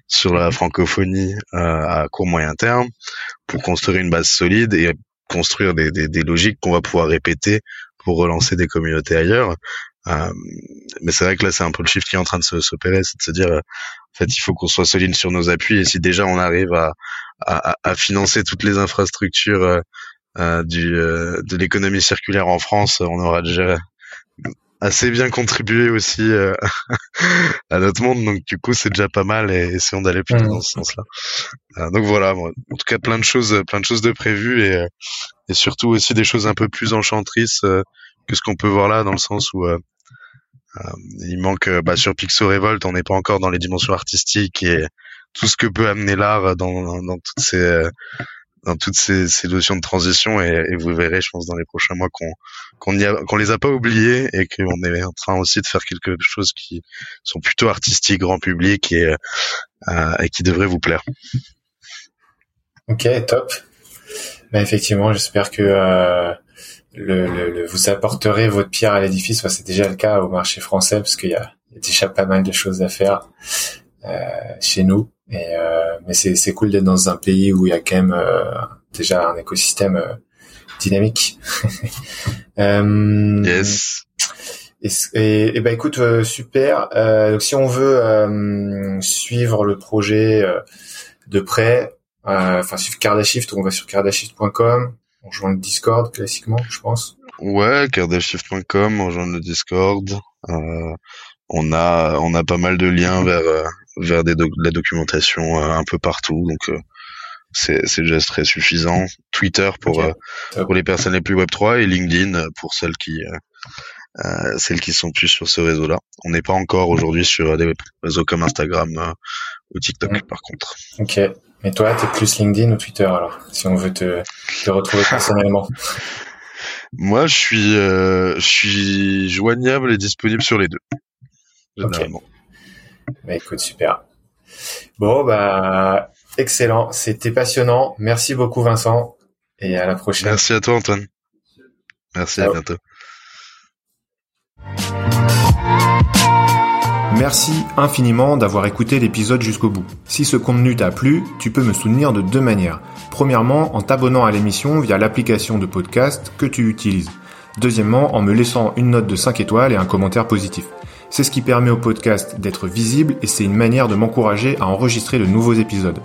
sur la francophonie euh, à court moyen terme pour construire une base solide et construire des, des, des logiques qu'on va pouvoir répéter pour relancer des communautés ailleurs. Euh, mais c'est vrai que là, c'est un peu le shift qui est en train de s'opérer, c'est de se dire, en fait, il faut qu'on soit solide sur nos appuis. Et si déjà on arrive à, à, à financer toutes les infrastructures euh, euh du, euh, de l'économie circulaire en France, on aura déjà assez bien contribué aussi euh, à notre monde. Donc du coup, c'est déjà pas mal et essayons d'aller plutôt mmh. dans ce sens-là. donc voilà, en tout cas, plein de choses, plein de choses de prévues et, et surtout aussi des choses un peu plus enchantrices que ce qu'on peut voir là, dans le sens où euh, il manque euh, bah, sur Pixo Revolt, on n'est pas encore dans les dimensions artistiques et tout ce que peut amener l'art dans, dans, toutes ces euh, dans toutes ces, ces, notions de transition et, vous verrez, je pense, dans les prochains mois qu'on qu'on qu'on les a pas oubliés et qu'on est en train aussi de faire quelque chose qui sont plutôt artistiques, grand public et, euh, et qui devrait vous plaire. Ok, top. Bah, effectivement, j'espère que euh, le, le, vous apporterez votre pierre à l'édifice. c'est déjà le cas au marché français parce qu'il y, y a, déjà pas mal de choses à faire euh, chez nous. Et, euh, mais c'est cool d'être dans un pays où il y a quand même euh, déjà un écosystème euh, dynamique. Euh, yes. Et, et, et, bah écoute, super. donc si on veut suivre le projet de près, enfin suivre Cardashift, on va sur cardashift.com on rejoint le Discord classiquement, je pense. Ouais, cardashift.com, on rejoint le Discord. Euh, on a on a pas mal de liens vers euh, vers des la documentation euh, un peu partout, donc c'est c'est déjà très suffisant. Twitter pour pour les personnes les plus Web 3 et LinkedIn pour celles qui celles qui sont plus sur ce réseau-là. On n'est pas encore aujourd'hui sur des réseaux comme Instagram ou TikTok, par contre. Ok. Mais toi, t'es plus LinkedIn ou Twitter alors, si on veut te, te retrouver personnellement? Moi, je suis, euh, je suis joignable et disponible sur les deux. Généralement. Bah, écoute, super. Bon, bah, excellent. C'était passionnant. Merci beaucoup, Vincent. Et à la prochaine. Merci à toi, Antoine. Merci, à bientôt. Merci infiniment d'avoir écouté l'épisode jusqu'au bout. Si ce contenu t'a plu, tu peux me soutenir de deux manières. Premièrement, en t'abonnant à l'émission via l'application de podcast que tu utilises. Deuxièmement, en me laissant une note de 5 étoiles et un commentaire positif. C'est ce qui permet au podcast d'être visible et c'est une manière de m'encourager à enregistrer de nouveaux épisodes.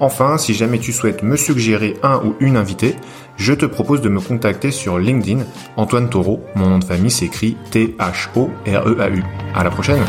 Enfin, si jamais tu souhaites me suggérer un ou une invitée, je te propose de me contacter sur LinkedIn, Antoine Taureau, mon nom de famille s'écrit T-H-O-R-E-A-U. À la prochaine!